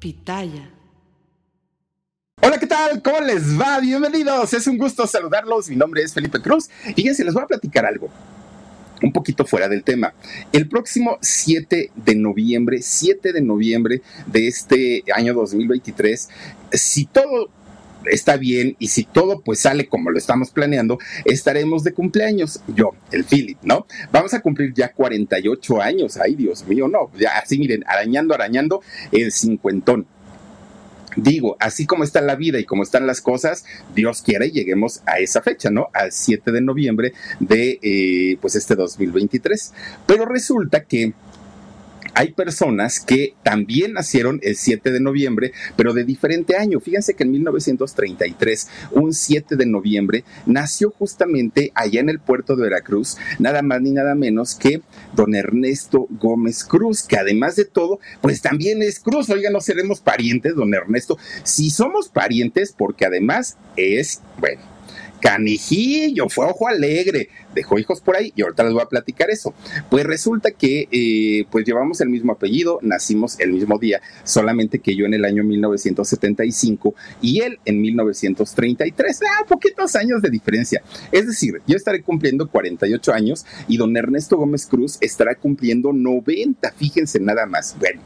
Pitaya. Hola, ¿qué tal? ¿Cómo les va? Bienvenidos. Es un gusto saludarlos. Mi nombre es Felipe Cruz. Fíjense, les voy a platicar algo un poquito fuera del tema. El próximo 7 de noviembre, 7 de noviembre de este año 2023, si todo está bien y si todo pues sale como lo estamos planeando, estaremos de cumpleaños. Yo, el Philip, ¿no? Vamos a cumplir ya 48 años. Ay, Dios mío, no. Ya así miren, arañando, arañando el cincuentón. Digo, así como está la vida y como están las cosas, Dios quiera y lleguemos a esa fecha, ¿no? Al 7 de noviembre de, eh, pues, este 2023. Pero resulta que hay personas que también nacieron el 7 de noviembre, pero de diferente año. Fíjense que en 1933, un 7 de noviembre, nació justamente allá en el puerto de Veracruz, nada más ni nada menos que don Ernesto Gómez Cruz, que además de todo, pues también es Cruz. Oiga, no seremos parientes, don Ernesto. Si somos parientes, porque además es, bueno, canijillo, fue ojo alegre, dejó hijos por ahí y ahorita les voy a platicar eso. Pues resulta que eh, pues llevamos el mismo apellido, nacimos el mismo día, solamente que yo en el año 1975 y él en 1933, ah, poquitos años de diferencia. Es decir, yo estaré cumpliendo 48 años y don Ernesto Gómez Cruz estará cumpliendo 90, fíjense nada más. Bueno,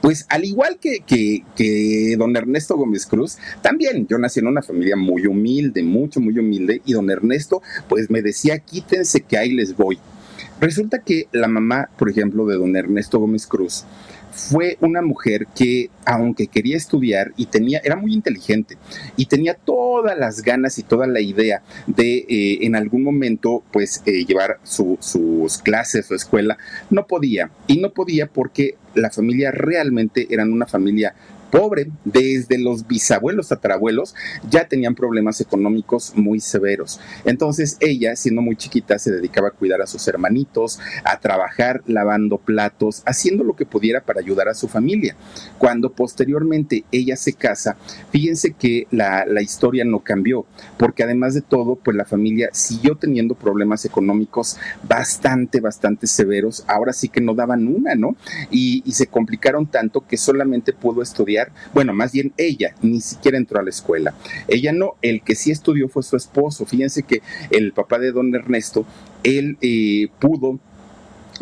pues al igual que, que, que don Ernesto Gómez Cruz, también yo nací en una familia muy humilde, mucho, muy humilde y don Ernesto pues me decía, aquí que ahí les voy. Resulta que la mamá, por ejemplo, de don Ernesto Gómez Cruz, fue una mujer que, aunque quería estudiar y tenía, era muy inteligente y tenía todas las ganas y toda la idea de eh, en algún momento, pues, eh, llevar sus clases, su escuela, no podía. Y no podía porque la familia realmente eran una familia pobre, desde los bisabuelos, tatarabuelos, ya tenían problemas económicos muy severos. Entonces ella, siendo muy chiquita, se dedicaba a cuidar a sus hermanitos, a trabajar lavando platos, haciendo lo que pudiera para ayudar a su familia. Cuando posteriormente ella se casa, fíjense que la, historia no cambió, porque además de todo, pues la familia siguió teniendo problemas económicos bastante, bastante severos. Ahora sí que no daban una, ¿no? y se complicaron tanto que solamente pudo estudiar bueno, más bien ella ni siquiera entró a la escuela. Ella no, el que sí estudió fue su esposo. Fíjense que el papá de don Ernesto, él eh, pudo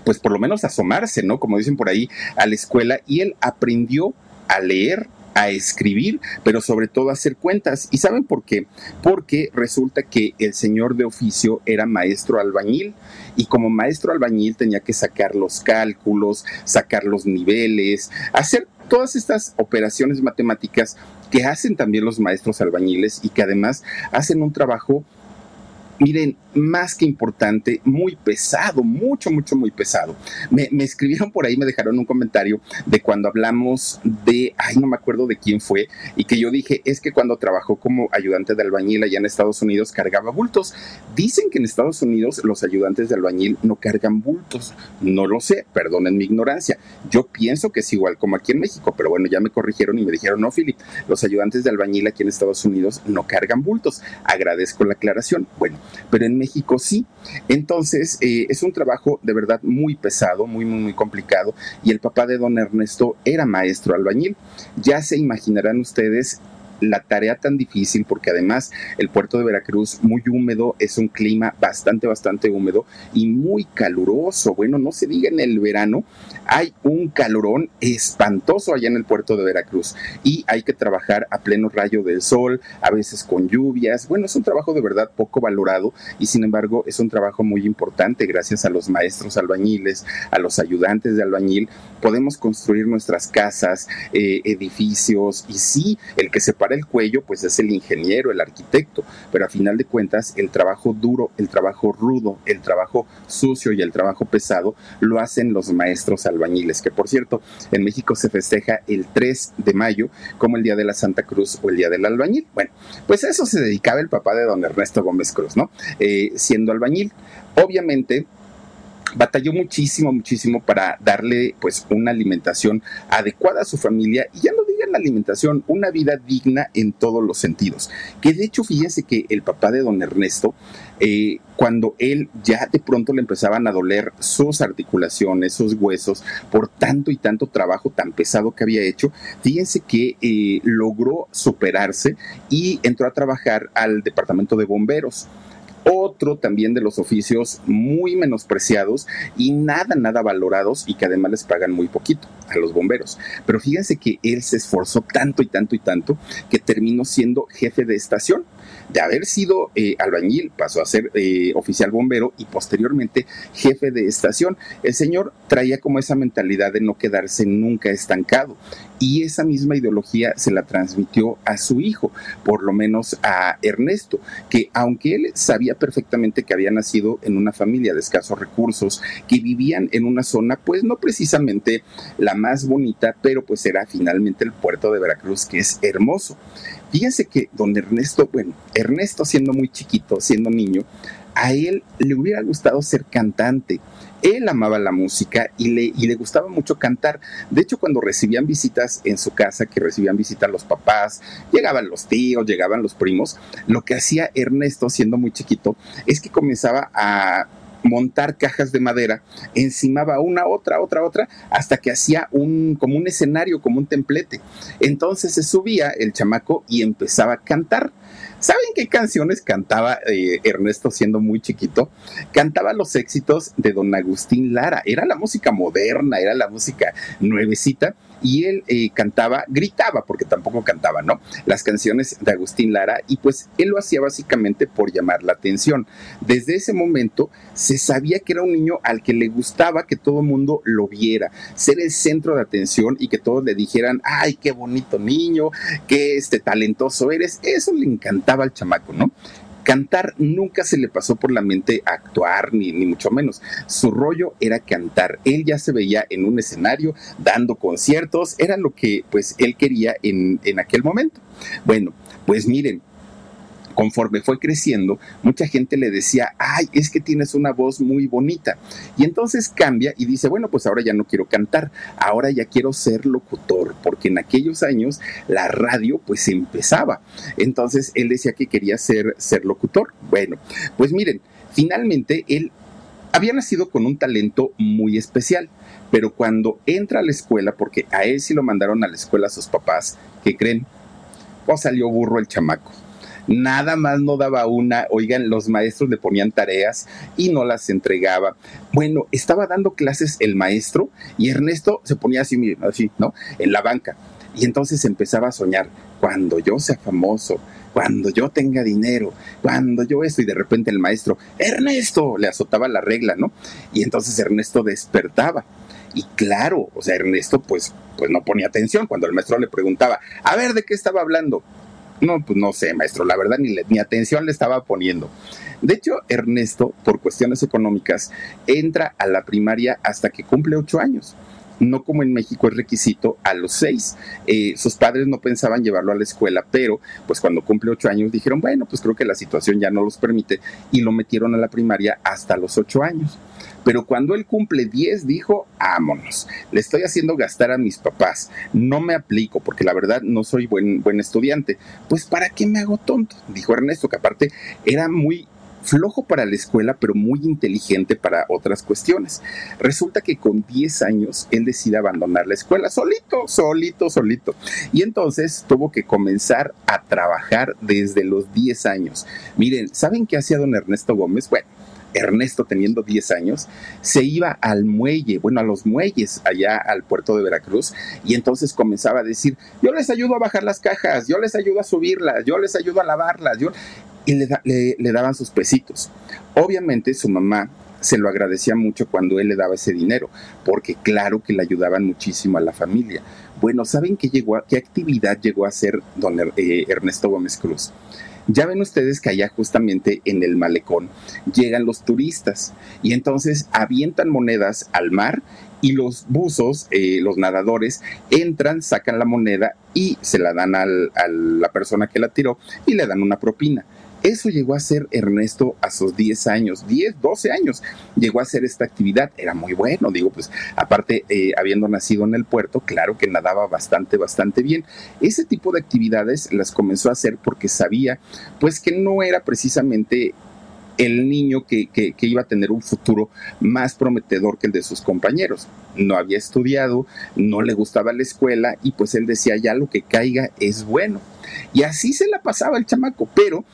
pues por lo menos asomarse, ¿no? Como dicen por ahí, a la escuela y él aprendió a leer, a escribir, pero sobre todo a hacer cuentas. ¿Y saben por qué? Porque resulta que el señor de oficio era maestro albañil y como maestro albañil tenía que sacar los cálculos, sacar los niveles, hacer todas estas operaciones matemáticas que hacen también los maestros albañiles y que además hacen un trabajo miren, más que importante, muy pesado, mucho, mucho, muy pesado. Me, escribieron por ahí, me dejaron un comentario de cuando hablamos de, ay, no me acuerdo de quién fue, y que yo dije, es que cuando trabajó como ayudante de albañil allá en Estados Unidos cargaba bultos. Dicen que en Estados Unidos los ayudantes de albañil no cargan bultos. No lo sé, perdonen mi ignorancia. Yo pienso que es igual como aquí en México, pero bueno, ya me corrigieron y me dijeron, no, Philip, los ayudantes de albañil aquí en Estados Unidos no cargan bultos. Agradezco la aclaración. Bueno, pero en México sí. Entonces, eh, es un trabajo de verdad muy pesado, muy, muy, muy complicado. Y el papá de don Ernesto era maestro albañil. Ya se imaginarán ustedes la tarea tan difícil porque además el puerto de Veracruz muy húmedo, es un clima bastante, bastante húmedo y muy caluroso. Bueno, no se diga en el verano, hay un calorón espantoso allá en el puerto de Veracruz y hay que trabajar a pleno rayo del sol, a veces con lluvias. Bueno, es un trabajo de verdad poco valorado y sin embargo es un trabajo muy importante gracias a los maestros albañiles, a los ayudantes de albañil. Podemos construir nuestras casas, eh, edificios y sí, el que se el cuello, pues es el ingeniero, el arquitecto, pero a final de cuentas el trabajo duro, el trabajo rudo, el trabajo sucio y el trabajo pesado lo hacen los maestros albañiles, que por cierto, en México se festeja el 3 de mayo como el Día de la Santa Cruz o el Día del Albañil. Bueno, pues a eso se dedicaba el papá de don Ernesto Gómez Cruz, ¿no? Eh, siendo albañil. Obviamente, batalló muchísimo, muchísimo para darle pues una alimentación adecuada a su familia y ya no digan la alimentación, una vida digna en todos los sentidos. Que de hecho, fíjense que el papá de don Ernesto, eh, cuando él ya de pronto le empezaban a doler sus articulaciones, sus huesos, por tanto y tanto trabajo tan pesado que había hecho, fíjense que eh, logró superarse y entró a trabajar al departamento de bomberos otro también de los oficios muy menospreciados y nada, nada valorados y que además les pagan muy poquito a los bomberos. Pero fíjense que él se esforzó tanto y tanto y tanto que terminó siendo jefe de estación de haber sido eh, albañil, pasó a ser eh, oficial bombero y posteriormente jefe de estación. El señor traía como esa mentalidad de no quedarse nunca estancado y esa misma ideología se la transmitió a su hijo, por lo menos a Ernesto, que aunque él sabía perfectamente que había nacido en una familia de escasos recursos, que vivían en una zona pues no precisamente la más bonita, pero pues era finalmente el puerto de Veracruz que es hermoso. Fíjense que don Ernesto, bueno, Ernesto siendo muy chiquito, siendo niño, a él le hubiera gustado ser cantante. Él amaba la música y le, y le gustaba mucho cantar. De hecho, cuando recibían visitas en su casa, que recibían visitas los papás, llegaban los tíos, llegaban los primos, lo que hacía Ernesto, siendo muy chiquito, es que comenzaba a montar cajas de madera, encimaba una, otra, otra, otra, hasta que hacía un, como un escenario, como un templete. Entonces se subía el chamaco y empezaba a cantar. ¿Saben qué canciones cantaba eh, Ernesto siendo muy chiquito? Cantaba los éxitos de don Agustín Lara. Era la música moderna, era la música nuevecita y él eh, cantaba, gritaba, porque tampoco cantaba, ¿no? Las canciones de Agustín Lara y pues él lo hacía básicamente por llamar la atención. Desde ese momento se sabía que era un niño al que le gustaba que todo el mundo lo viera, ser el centro de atención y que todos le dijeran, ay, qué bonito niño, qué este talentoso eres. Eso le encantaba al chamaco, ¿no? Cantar nunca se le pasó por la mente actuar, ni, ni mucho menos. Su rollo era cantar. Él ya se veía en un escenario dando conciertos, era lo que pues él quería en, en aquel momento. Bueno, pues miren, conforme fue creciendo, mucha gente le decía, ay, es que tienes una voz muy bonita. Y entonces cambia y dice, bueno, pues ahora ya no quiero cantar, ahora ya quiero ser locutor, porque en aquellos años la radio pues empezaba. Entonces él decía que quería ser, ser locutor. Bueno, pues miren, finalmente él había nacido con un talento muy especial, pero cuando entra a la escuela, porque a él sí lo mandaron a la escuela sus papás, ¿qué creen? Pues salió burro el chamaco nada más no daba una, oigan, los maestros le ponían tareas y no las entregaba. Bueno, estaba dando clases el maestro y Ernesto se ponía así, así, ¿no? En la banca. Y entonces empezaba a soñar, cuando yo sea famoso, cuando yo tenga dinero, cuando yo esto, y de repente el maestro, Ernesto, le azotaba la regla, ¿no? Y entonces Ernesto despertaba. Y claro, o sea, Ernesto pues, pues no ponía atención cuando el maestro le preguntaba, a ver, ¿de qué estaba hablando? No, pues no sé, maestro, la verdad ni, ni atención le estaba poniendo. De hecho, Ernesto, por cuestiones económicas, entra a la primaria hasta que cumple ocho años no como en México es requisito a los seis. Eh, sus padres no pensaban llevarlo a la escuela, pero pues cuando cumple ocho años dijeron, bueno, pues creo que la situación ya no los permite y lo metieron a la primaria hasta los ocho años. Pero cuando él cumple 10, dijo, vámonos, le estoy haciendo gastar a mis papás, no me aplico porque la verdad no soy buen, buen estudiante. Pues ¿para qué me hago tonto? Dijo Ernesto, que aparte era muy flojo para la escuela, pero muy inteligente para otras cuestiones. Resulta que con 10 años él decide abandonar la escuela solito, solito, solito. Y entonces tuvo que comenzar a trabajar desde los 10 años. Miren, ¿saben qué hacía don Ernesto Gómez? Bueno, Ernesto, teniendo 10 años, se iba al muelle, bueno, a los muelles allá al puerto de Veracruz, y entonces comenzaba a decir, yo les ayudo a bajar las cajas, yo les ayudo a subirlas, yo les ayudo a lavarlas, yo... y le, le daban sus pesitos. Obviamente su mamá se lo agradecía mucho cuando él le daba ese dinero, porque claro que le ayudaban muchísimo a la familia. Bueno, ¿saben qué, llegó qué actividad llegó a hacer don eh, Ernesto Gómez Cruz? Ya ven ustedes que allá justamente en el malecón llegan los turistas y entonces avientan monedas al mar y los buzos, eh, los nadadores, entran, sacan la moneda y se la dan a la persona que la tiró y le dan una propina. Eso llegó a ser Ernesto a sus 10 años, 10, 12 años, llegó a hacer esta actividad, era muy bueno, digo, pues aparte, eh, habiendo nacido en el puerto, claro que nadaba bastante, bastante bien. Ese tipo de actividades las comenzó a hacer porque sabía, pues que no era precisamente el niño que, que, iba a tener un futuro más prometedor que el de sus compañeros. No había estudiado, no le gustaba la escuela y pues él decía ya lo que caiga es bueno. Y así se la pasaba el chamaco, pero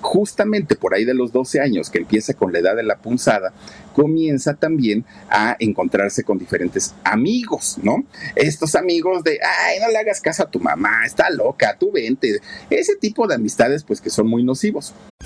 justamente por ahí de los 12 años, que empieza con la edad de la punzada, comienza también a encontrarse con diferentes amigos, ¿no? Estos amigos de, ay, no le hagas caso a tu mamá, está loca, tú vente. Ese tipo de amistades, pues que son muy nocivos.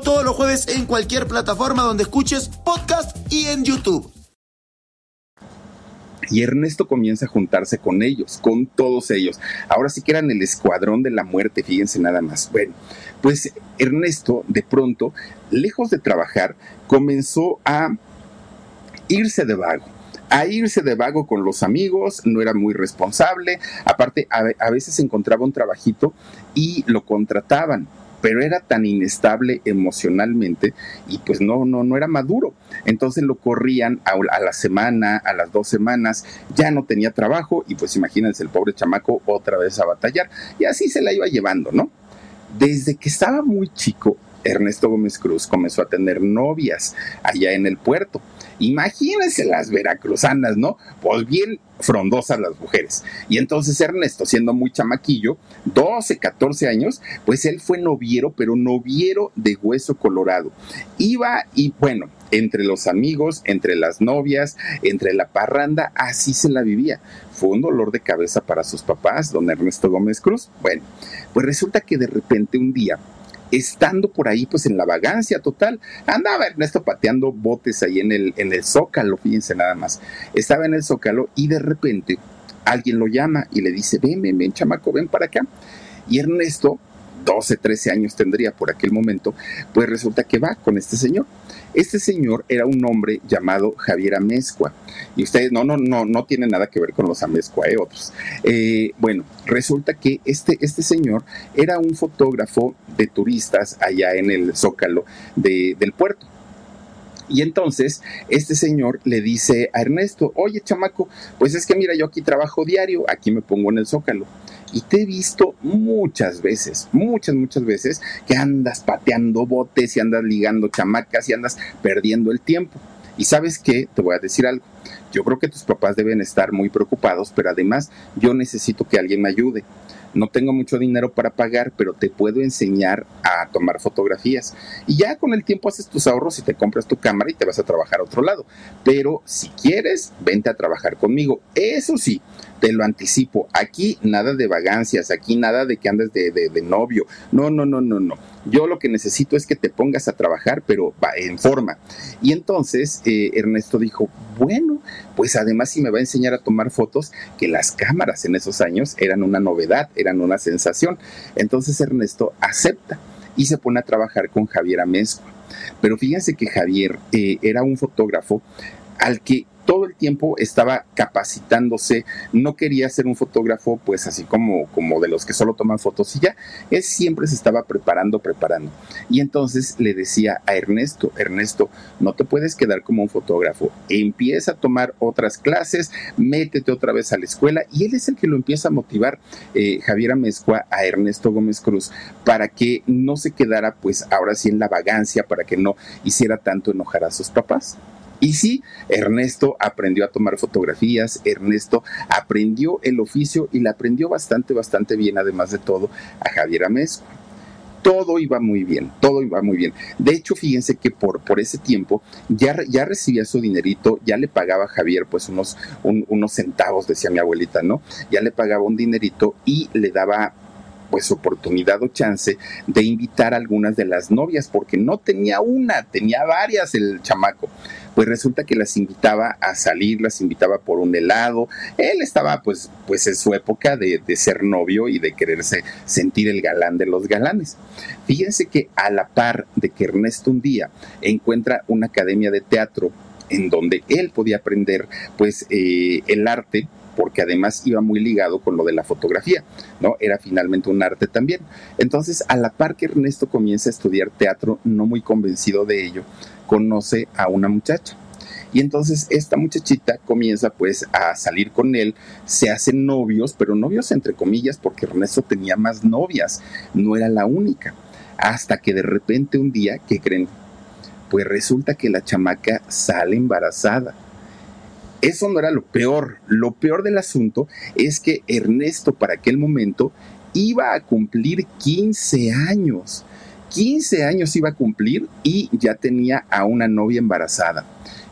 todos los jueves en cualquier plataforma donde escuches podcast y en YouTube. Y Ernesto comienza a juntarse con ellos, con todos ellos. Ahora sí que eran el escuadrón de la muerte, fíjense nada más. Bueno, pues Ernesto de pronto, lejos de trabajar, comenzó a irse de vago a irse de vago con los amigos, no era muy responsable, aparte a, a, veces encontraba un trabajito y lo contrataban pero era tan inestable emocionalmente y pues no, no, no era maduro. Entonces lo corrían a, la semana, a las dos semanas, ya no tenía trabajo y pues imagínense el pobre chamaco otra vez a batallar y así se la iba llevando, ¿no? Desde que estaba muy chico, Ernesto Gómez Cruz comenzó a tener novias allá en el puerto. Imagínense las veracruzanas, ¿no? Pues bien frondosas las mujeres. Y entonces Ernesto, siendo muy chamaquillo, 12, 14 años, pues él fue noviero, pero noviero de hueso colorado. Iba y bueno, entre los amigos, entre las novias, entre la parranda, así se la vivía. Fue un dolor de cabeza para sus papás, don Ernesto Gómez Cruz. Bueno, pues resulta que de repente un día estando por ahí, pues en la vagancia total, andaba Ernesto pateando botes ahí en el, en el zócalo, fíjense nada más. Estaba en el zócalo y de repente alguien lo llama y le dice, ven, ven, ven, chamaco, ven para acá. Y Ernesto, 12, 13 años tendría por aquel momento, pues resulta que va con este señor. Este señor era un hombre llamado Javier Amezcua. Y ustedes, no, no, no, no tiene nada que ver con los Amezcua, ¿eh? otros. Eh, bueno, resulta que este, este señor era un fotógrafo de turistas allá en el Zócalo del puerto. Y entonces este señor le dice a Ernesto, oye chamaco, pues es que mira, yo aquí trabajo diario, aquí me pongo en el zócalo. Y te he visto muchas veces, muchas, muchas veces, que andas pateando botes y andas ligando chamacas y andas perdiendo el tiempo. Y sabes qué, te voy a decir algo. Yo creo que tus papás deben estar muy preocupados, pero además yo necesito que alguien me ayude no tengo mucho dinero para pagar, pero te puedo enseñar a tomar fotografías. Y ya con el tiempo haces tus ahorros y te compras tu cámara y te vas a trabajar a otro lado. Pero si quieres, vente a trabajar conmigo. Eso sí, te lo anticipo. Aquí nada de vagancias, aquí nada de que andes de, de, novio. No, no, no, no, no. Yo lo que necesito es que te pongas a trabajar, pero en forma. Y entonces eh, Ernesto dijo, bueno, pues además si me va a enseñar a tomar fotos, que las cámaras en esos años eran una novedad, eran una sensación. Entonces Ernesto acepta y se pone a trabajar con Javier Amezcua. Pero fíjense que Javier eh, era un fotógrafo al que todo el tiempo estaba capacitándose, no quería ser un fotógrafo pues así como, como de los que solo toman fotos y ya, él siempre se estaba preparando, preparando. Y entonces le decía a Ernesto, Ernesto, no te puedes quedar como un fotógrafo, empieza a tomar otras clases, métete otra vez a la escuela y él es el que lo empieza a motivar, eh, Javier Amezcua, a Ernesto Gómez Cruz, para que no se quedara pues ahora sí en la vagancia, para que no hiciera tanto enojar a sus papás. Y sí, Ernesto aprendió a tomar fotografías, Ernesto aprendió el oficio y la aprendió bastante, bastante bien, además de todo, a Javier Amezcua. Todo iba muy bien, todo iba muy bien. De hecho, fíjense que por, por ese tiempo ya, ya recibía su dinerito, ya le pagaba a Javier pues unos, unos centavos, decía mi abuelita, ¿no? Ya le pagaba un dinerito y le daba pues oportunidad o chance de invitar a algunas de las novias, porque no tenía una, tenía varias el chamaco. Pues resulta que las invitaba a salir, las invitaba por un helado. Él estaba pues, pues en su época de, de ser novio y de quererse sentir el galán de los galanes. Fíjense que a la par de que Ernesto un día encuentra una academia de teatro en donde él podía aprender pues eh, el arte porque además iba muy ligado con lo de la fotografía, ¿no? Era finalmente un arte también. Entonces, a la par que Ernesto comienza a estudiar teatro, no muy convencido de ello, conoce a una muchacha. Y entonces esta muchachita comienza pues a salir con él, se hacen novios, pero novios entre comillas porque Ernesto tenía más novias, no era la única. Hasta que de repente un día, ¿qué creen? Pues resulta que la chamaca sale embarazada eso no era lo peor. Lo peor del asunto es que Ernesto para aquel momento iba a cumplir 15 años. 15 años iba a cumplir y ya tenía a una novia embarazada.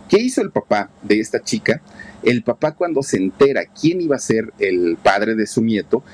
¿Qué hizo el papá de esta chica? El papá cuando se entera quién iba a ser el padre de su nieto,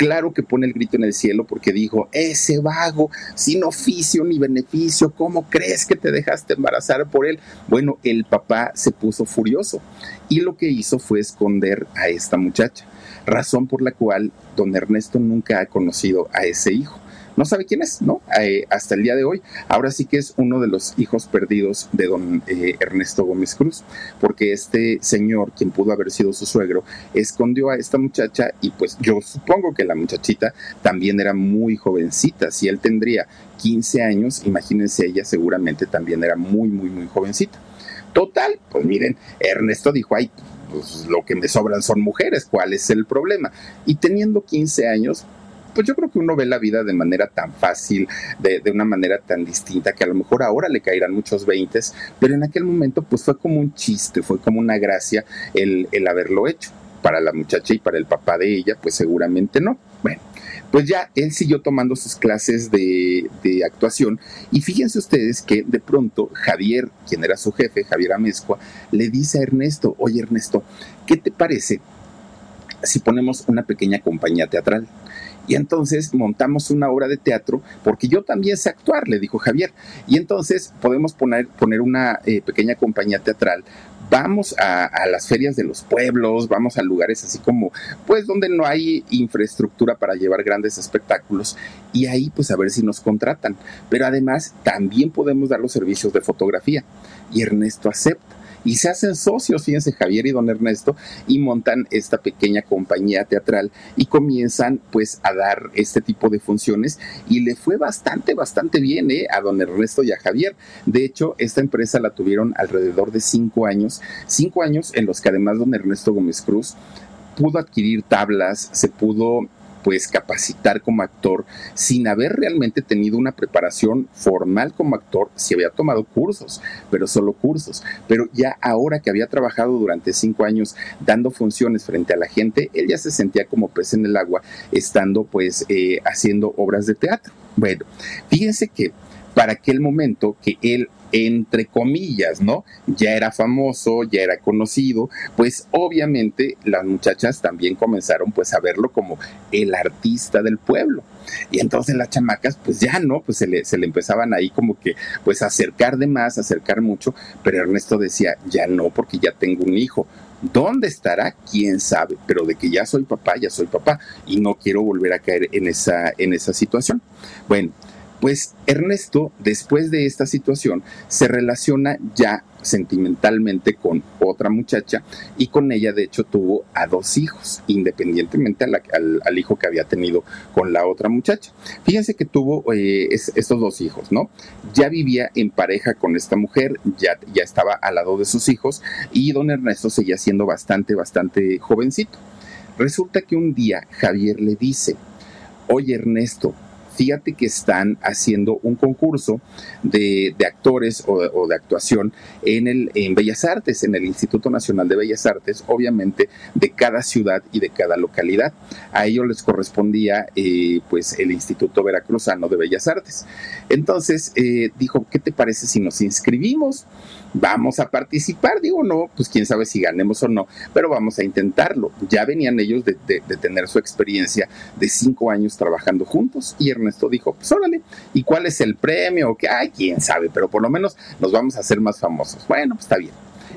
claro que pone el grito en el cielo porque dijo, ese vago, sin oficio ni beneficio, ¿cómo crees que te dejaste embarazar por él? Bueno, el papá se puso furioso y lo que hizo fue esconder a esta muchacha, razón por la cual don Ernesto nunca ha conocido a ese hijo no sabe quién es, ¿no? Eh, hasta el día de hoy. Ahora sí que es uno de los hijos perdidos de don eh, Ernesto Gómez Cruz, porque este señor, quien pudo haber sido su suegro, escondió a esta muchacha y pues yo supongo que la muchachita también era muy jovencita. Si él tendría 15 años, imagínense ella seguramente también era muy, muy, muy jovencita. Total, pues miren, Ernesto dijo, ay, pues lo que me sobran son mujeres, ¿cuál es el problema? Y teniendo 15 años, pues yo creo que uno ve la vida de manera tan fácil, de, una manera tan distinta, que a lo mejor ahora le caerán muchos veintes, pero en aquel momento pues fue como un chiste, fue como una gracia el, haberlo hecho. Para la muchacha y para el papá de ella, pues seguramente no. Bueno, pues ya él siguió tomando sus clases de, de, actuación y fíjense ustedes que de pronto Javier, quien era su jefe, Javier Amezcua, le dice a Ernesto, oye Ernesto, ¿qué te parece si ponemos una pequeña compañía teatral? Y entonces montamos una obra de teatro, porque yo también sé actuar, le dijo Javier. Y entonces podemos poner, poner una eh, pequeña compañía teatral vamos a, a, las ferias de los pueblos, vamos a lugares así como, pues donde no hay infraestructura para llevar grandes espectáculos y ahí pues a ver si nos contratan. Pero además también podemos dar los servicios de fotografía y Ernesto acepta y se hacen socios, fíjense, Javier y don Ernesto, y montan esta pequeña compañía teatral y comienzan pues a dar este tipo de funciones y le fue bastante, bastante bien ¿eh? a don Ernesto y a Javier. De hecho, esta empresa la tuvieron alrededor de cinco años, cinco años en los que además don Ernesto Gómez Cruz pudo adquirir tablas, se pudo pues capacitar como actor sin haber realmente tenido una preparación formal como actor, si había tomado cursos, pero solo cursos. Pero ya ahora que había trabajado durante cinco años dando funciones frente a la gente, él ya se sentía como pez en el agua, estando pues eh, haciendo obras de teatro. Bueno, fíjense que para aquel momento que él entre comillas, ¿no? Ya era famoso, ya era conocido, pues obviamente las muchachas también comenzaron pues a verlo como el artista del pueblo. Y entonces las chamacas, pues ya no, pues se le, se le empezaban ahí como que, pues acercar de más, acercar mucho, pero Ernesto decía, ya no, porque ya tengo un hijo. ¿Dónde estará? ¿Quién sabe? Pero de que ya soy papá, ya soy papá y no quiero volver a caer en esa, en esa situación. Bueno, pues Ernesto, después de esta situación, se relaciona ya sentimentalmente con otra muchacha y con ella de hecho tuvo a dos hijos, independientemente al, hijo que había tenido con la otra muchacha. Fíjense que tuvo eh, estos dos hijos, ¿no? Ya vivía en pareja con esta mujer, ya, ya estaba al lado de sus hijos y don Ernesto seguía siendo bastante, bastante jovencito. Resulta que un día Javier le dice, oye Ernesto, fíjate que están haciendo un concurso de, actores o, de actuación en, el, en Bellas Artes, en el Instituto Nacional de Bellas Artes, obviamente de cada ciudad y de cada localidad. A ellos les correspondía eh, pues el Instituto Veracruzano de Bellas Artes. Entonces eh, dijo, ¿qué te parece si nos inscribimos? Vamos a participar, digo, no, pues quién sabe si ganemos o no, pero vamos a intentarlo. Ya venían ellos de, tener su experiencia de cinco años trabajando juntos y Ernesto dijo, pues órale, ¿y cuál es el premio? Que, ay, quién sabe, pero por lo menos nos vamos a hacer más famosos. Bueno, pues está bien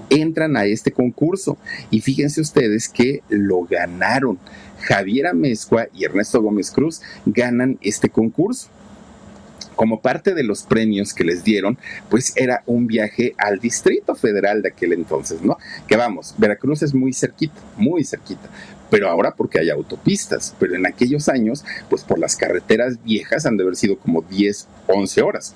entran a este concurso y fíjense ustedes que lo ganaron. Javier Amezcua y Ernesto Gómez Cruz ganan este concurso como parte de los premios que les dieron, pues era un viaje al Distrito Federal de aquel entonces, ¿no? Que vamos, Veracruz es muy cerquita, muy cerquita pero ahora porque hay autopistas, pero en aquellos años, pues por las carreteras viejas han de haber sido como 10, 11 horas.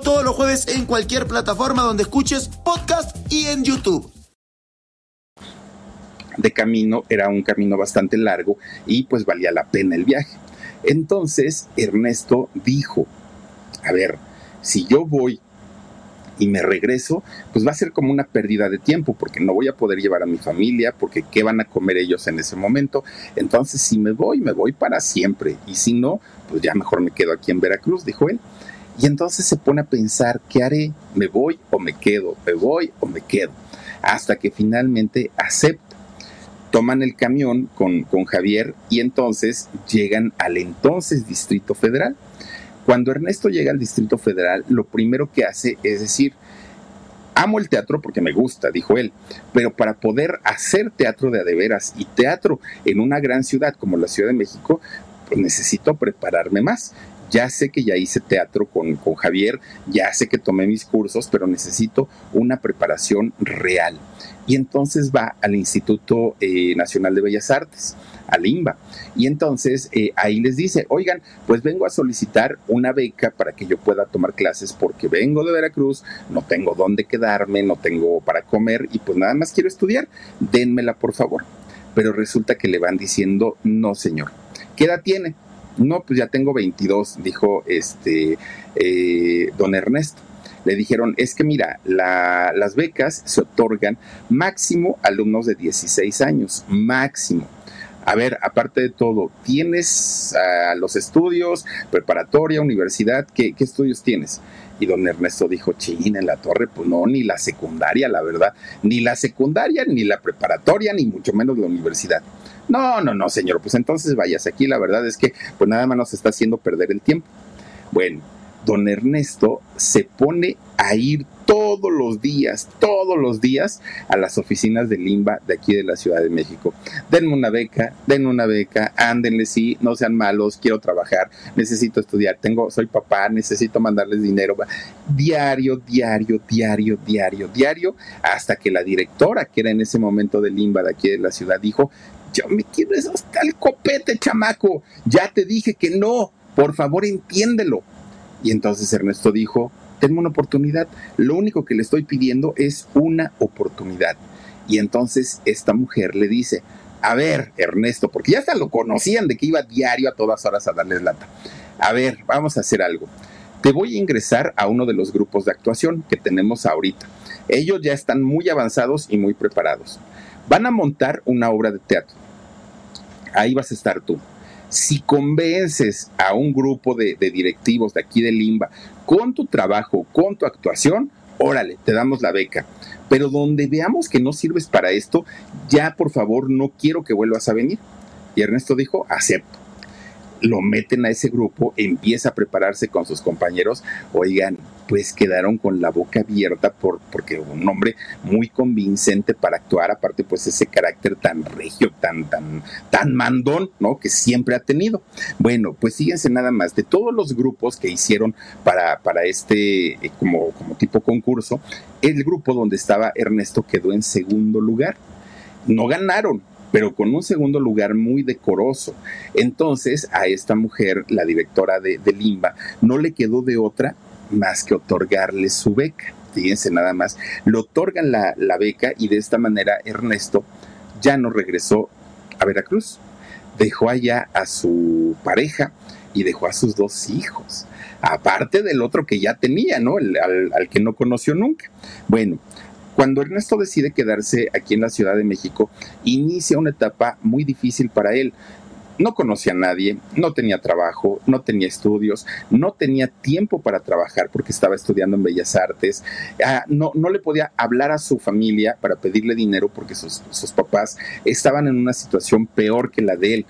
todos los jueves en cualquier plataforma donde escuches podcast y en YouTube de camino, era un camino bastante largo y pues valía la pena el viaje. Entonces Ernesto dijo, a ver, si yo voy y me regreso, pues va a ser como una pérdida de tiempo, porque no voy a poder llevar a mi familia, porque qué van a comer ellos en ese momento. Entonces, si me voy, me voy para siempre, y si no, pues ya mejor me quedo aquí en Veracruz, dijo él. Y entonces se pone a pensar, ¿qué haré? ¿Me voy o me quedo? ¿Me voy o me quedo? Hasta que finalmente acepta. Toman el camión con, con Javier y entonces llegan al entonces Distrito Federal. Cuando Ernesto llega al Distrito Federal, lo primero que hace es decir, amo el teatro porque me gusta, dijo él, pero para poder hacer teatro de adeveras y teatro en una gran ciudad como la Ciudad de México, pues necesito prepararme más. Ya sé que ya hice teatro con, con Javier, ya sé que tomé mis cursos, pero necesito una preparación real. Y entonces va al Instituto eh, Nacional de Bellas Artes al IMBA. Y entonces eh, ahí les dice, oigan, pues vengo a solicitar una beca para que yo pueda tomar clases porque vengo de Veracruz, no tengo dónde quedarme, no tengo para comer y pues nada más quiero estudiar, denmela por favor. Pero resulta que le van diciendo, no señor, ¿qué edad tiene? No, pues ya tengo 22, dijo este eh, don Ernesto le dijeron, es que mira, las becas se otorgan máximo alumnos de 16 años, máximo a ver, aparte de todo, ¿tienes ah, los estudios, preparatoria, universidad? ¿qué, estudios tienes? Y don Ernesto dijo, china, en la torre, pues no, ni la secundaria, la verdad, ni la secundaria, ni la preparatoria, ni mucho menos la universidad. No, no, no, señor, pues entonces vayas aquí, la verdad es que pues nada más nos está haciendo perder el tiempo. Bueno, don Ernesto se pone a ir todos los días, todos los días a las oficinas de Limba de aquí de la Ciudad de México. Denme una beca, denme una beca, ándenle, sí, no sean malos, quiero trabajar, necesito estudiar, tengo, soy papá, necesito mandarles dinero. Diario, diario, diario, diario, diario, hasta que la directora, que era en ese momento de Limba de aquí de la ciudad, dijo, yo me quiero hasta el copete, chamaco, ya te dije que no, por favor entiéndelo. Y entonces Ernesto dijo, tengo una oportunidad, lo único que le estoy pidiendo es una oportunidad. Y entonces esta mujer le dice, a ver, Ernesto, porque ya hasta lo conocían de que iba diario a todas horas a darles lata. A ver, vamos a hacer algo. Te voy a ingresar a uno de los grupos de actuación que tenemos ahorita. Ellos ya están muy avanzados y muy preparados. Van a montar una obra de teatro. Ahí vas a estar tú. Si convences a un grupo de, directivos de aquí de Limba con tu trabajo, con tu actuación, órale, te damos la beca. Pero donde veamos que no sirves para esto, ya por favor no quiero que vuelvas a venir. Y Ernesto dijo, acepto. Lo meten a ese grupo, empieza a prepararse con sus compañeros. Oigan, pues quedaron con la boca abierta por, porque un hombre muy convincente para actuar, aparte pues ese carácter tan regio, tan, tan, tan mandón, ¿no? Que siempre ha tenido. Bueno, pues fíjense nada más, de todos los grupos que hicieron para, para este, eh, como, como tipo concurso, el grupo donde estaba Ernesto quedó en segundo lugar. No ganaron, pero con un segundo lugar muy decoroso. Entonces a esta mujer, la directora de, Limba, no le quedó de otra más que otorgarle su beca. Fíjense nada más, le otorgan la, la beca y de esta manera Ernesto ya no regresó a Veracruz. Dejó allá a su pareja y dejó a sus dos hijos, aparte del otro que ya tenía, ¿no? al, al, que no conoció nunca. Bueno, cuando Ernesto decide quedarse aquí en la Ciudad de México, inicia una etapa muy difícil para él. No conocía a nadie, no tenía trabajo, no tenía estudios, no tenía tiempo para trabajar porque estaba estudiando en Bellas Artes, ah, no, le podía hablar a su familia para pedirle dinero porque sus, sus papás estaban en una situación peor que la de él.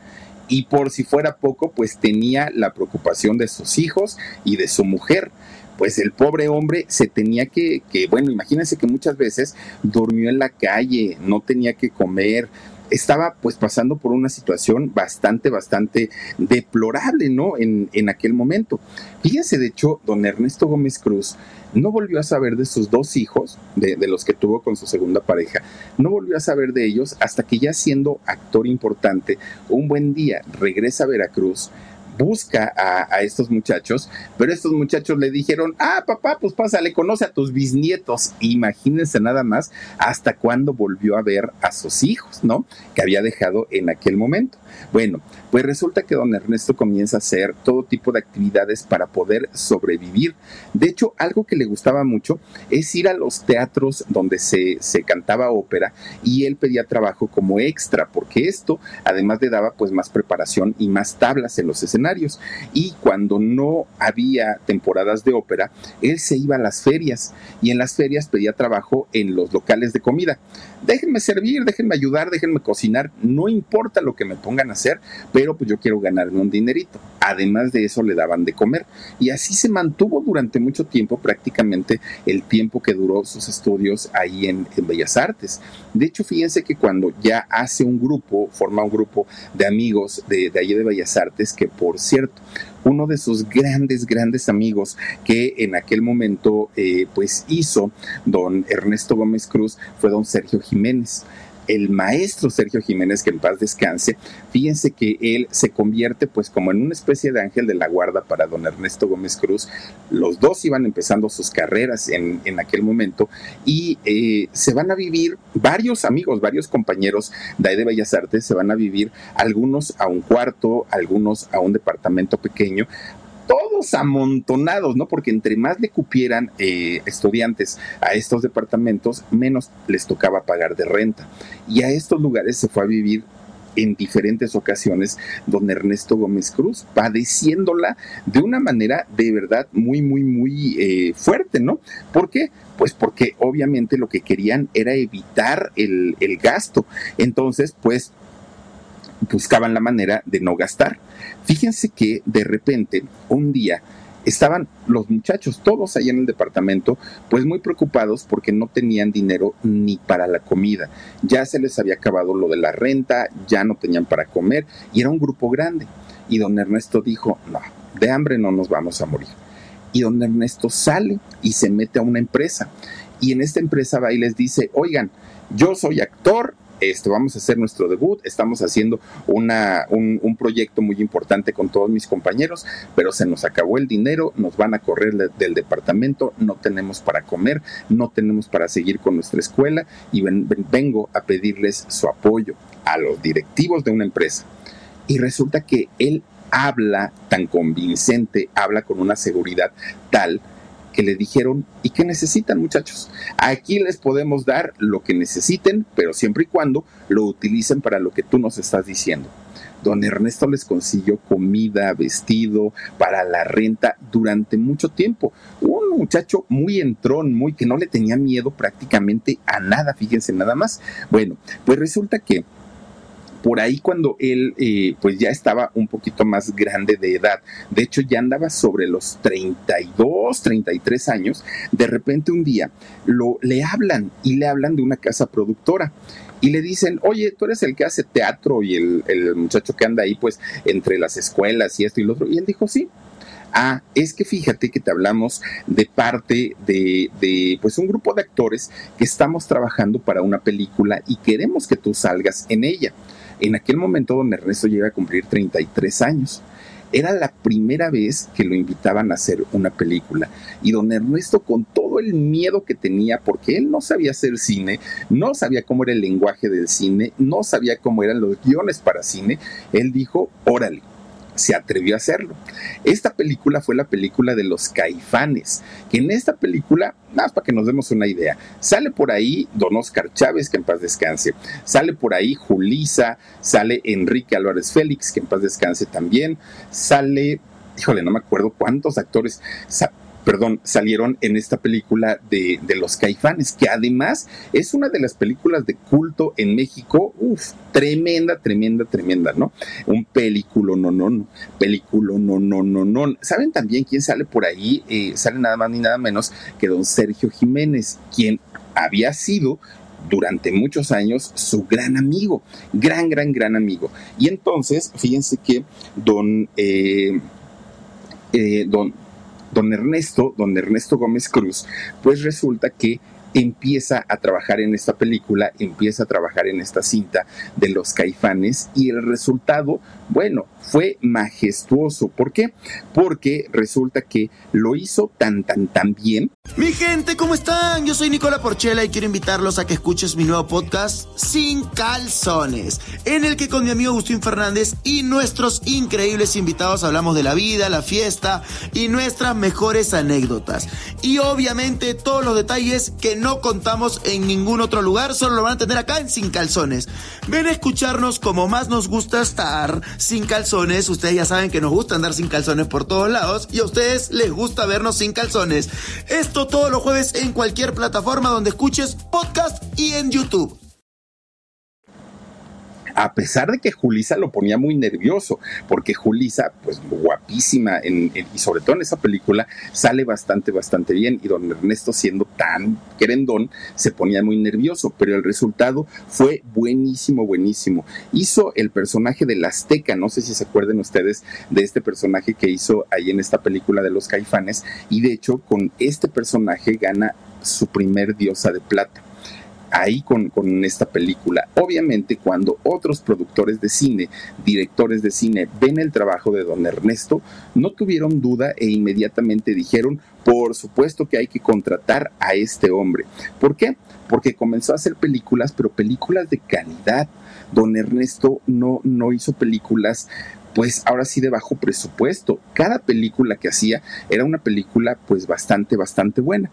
Y por si fuera poco, pues tenía la preocupación de sus hijos y de su mujer. Pues el pobre hombre se tenía que, que, bueno, imagínense que muchas veces durmió en la calle, no tenía que comer, estaba pues pasando por una situación bastante, bastante deplorable, ¿no? En, en aquel momento. Fíjense, de hecho, don Ernesto Gómez Cruz no volvió a saber de sus dos hijos, de, de, los que tuvo con su segunda pareja, no volvió a saber de ellos hasta que ya siendo actor importante, un buen día regresa a Veracruz busca a, estos muchachos, pero estos muchachos le dijeron, ah, papá, pues pásale, conoce a tus bisnietos. Imagínense nada más hasta cuándo volvió a ver a sus hijos, ¿no? Que había dejado en aquel momento. Bueno, pues resulta que don Ernesto comienza a hacer todo tipo de actividades para poder sobrevivir. De hecho, algo que le gustaba mucho es ir a los teatros donde se, se cantaba ópera y él pedía trabajo como extra, porque esto además le daba pues más preparación y más tablas en los escenarios. Y cuando no había temporadas de ópera, él se iba a las ferias y en las ferias pedía trabajo en los locales de comida. Déjenme servir, déjenme ayudar, déjenme cocinar, no importa lo que me pongan a hacer, pero pues yo quiero ganarme un dinerito. Además de eso le daban de comer y así se mantuvo durante mucho tiempo, prácticamente el tiempo que duró sus estudios ahí en, Bellas Artes. De hecho, fíjense que cuando ya hace un grupo, forma un grupo de amigos de, de allí de Bellas Artes, que por cierto, uno de sus grandes, grandes amigos que en aquel momento eh, pues hizo don Ernesto Gómez Cruz fue don Sergio Jiménez el maestro Sergio Jiménez, que en paz descanse, fíjense que él se convierte pues como en una especie de ángel de la guarda para don Ernesto Gómez Cruz. Los dos iban empezando sus carreras en, en aquel momento y eh, se van a vivir varios amigos, varios compañeros de ahí de Bellas Artes, se van a vivir algunos a un cuarto, algunos a un departamento pequeño, todos amontonados, ¿no? Porque entre más le cupieran eh, estudiantes a estos departamentos, menos les tocaba pagar de renta. Y a estos lugares se fue a vivir en diferentes ocasiones don Ernesto Gómez Cruz, padeciéndola de una manera de verdad muy, muy, muy eh, fuerte, ¿no? ¿Por qué? Pues porque obviamente lo que querían era evitar el, el gasto. Entonces, pues buscaban la manera de no gastar. Fíjense que de repente, un día, estaban los muchachos todos ahí en el departamento, pues muy preocupados porque no tenían dinero ni para la comida. Ya se les había acabado lo de la renta, ya no tenían para comer y era un grupo grande. Y don Ernesto dijo, no, de hambre no nos vamos a morir. Y don Ernesto sale y se mete a una empresa. Y en esta empresa va y les dice, oigan, yo soy actor, este, vamos a hacer nuestro debut, estamos haciendo una, un, proyecto muy importante con todos mis compañeros, pero se nos acabó el dinero, nos van a correr del departamento, no tenemos para comer, no tenemos para seguir con nuestra escuela y vengo a pedirles su apoyo a los directivos de una empresa. Y resulta que él habla tan convincente, habla con una seguridad tal que le dijeron, ¿y qué necesitan muchachos? Aquí les podemos dar lo que necesiten, pero siempre y cuando lo utilicen para lo que tú nos estás diciendo. Don Ernesto les consiguió comida, vestido, para la renta durante mucho tiempo. Un muchacho muy entrón, muy que no le tenía miedo prácticamente a nada, fíjense nada más. Bueno, pues resulta que por ahí cuando él eh, pues ya estaba un poquito más grande de edad, de hecho ya andaba sobre los 32, 33 años, de repente un día lo, le hablan y le hablan de una casa productora y le dicen, oye, tú eres el que hace teatro y el, el, muchacho que anda ahí pues entre las escuelas y esto y lo otro. Y él dijo, sí, Ah, es que fíjate que te hablamos de parte de, de, pues un grupo de actores que estamos trabajando para una película y queremos que tú salgas en ella. En aquel momento don Ernesto llega a cumplir 33 años. Era la primera vez que lo invitaban a hacer una película y don Ernesto con todo el miedo que tenía porque él no sabía hacer cine, no sabía cómo era el lenguaje del cine, no sabía cómo eran los guiones para cine, él dijo, órale, se atrevió a hacerlo. Esta película fue la película de los caifanes, en esta película, nada más para que nos demos una idea, sale por ahí don Oscar Chávez, que en paz descanse, sale por ahí Julisa, sale Enrique Álvarez Félix, que en paz descanse también, sale híjole, no me acuerdo cuántos actores, perdón, salieron en esta película de, de, los caifanes, que además es una de las películas de culto en México, uff, tremenda, tremenda, tremenda, ¿no? Un película, no, no, no, película, no, no, no, no. ¿Saben también quién sale por ahí? Eh, sale nada más ni nada menos que don Sergio Jiménez, quien había sido durante muchos años su gran amigo, gran, gran, gran amigo. Y entonces, fíjense que don, eh, eh, don, don Ernesto, don Ernesto Gómez Cruz, pues resulta que empieza a trabajar en esta película, empieza a trabajar en esta cinta de los caifanes y el resultado, bueno, fue majestuoso. ¿Por qué? Porque resulta que lo hizo tan, tan, tan bien. Mi gente, ¿cómo están? Yo soy Nicola Porchela y quiero invitarlos a que escuches mi nuevo podcast Sin Calzones, en el que con mi amigo Agustín Fernández y nuestros increíbles invitados hablamos de la vida, la fiesta y nuestras mejores anécdotas. Y obviamente todos los detalles que no contamos en ningún otro lugar, solo lo van a tener acá en Sin Calzones. Ven a escucharnos como más nos gusta estar sin calzones. Ustedes ya saben que nos gusta andar sin calzones por todos lados y a ustedes les gusta vernos sin calzones. Esto todos los jueves en cualquier plataforma donde escuches podcast y en YouTube a pesar de que Julisa lo ponía muy nervioso, porque Julisa, pues guapísima, y sobre todo en esa película, sale bastante, bastante bien, y don Ernesto siendo tan querendón, se ponía muy nervioso, pero el resultado fue buenísimo, buenísimo. Hizo el personaje del Azteca, no sé si se acuerden ustedes de este personaje que hizo ahí en esta película de los caifanes, y de hecho con este personaje gana su primer diosa de plata ahí con, con, esta película. Obviamente cuando otros productores de cine, directores de cine ven el trabajo de don Ernesto, no tuvieron duda e inmediatamente dijeron, por supuesto que hay que contratar a este hombre. ¿Por qué? Porque comenzó a hacer películas, pero películas de calidad. Don Ernesto no, no hizo películas pues ahora sí de bajo presupuesto. Cada película que hacía era una película pues bastante, bastante buena.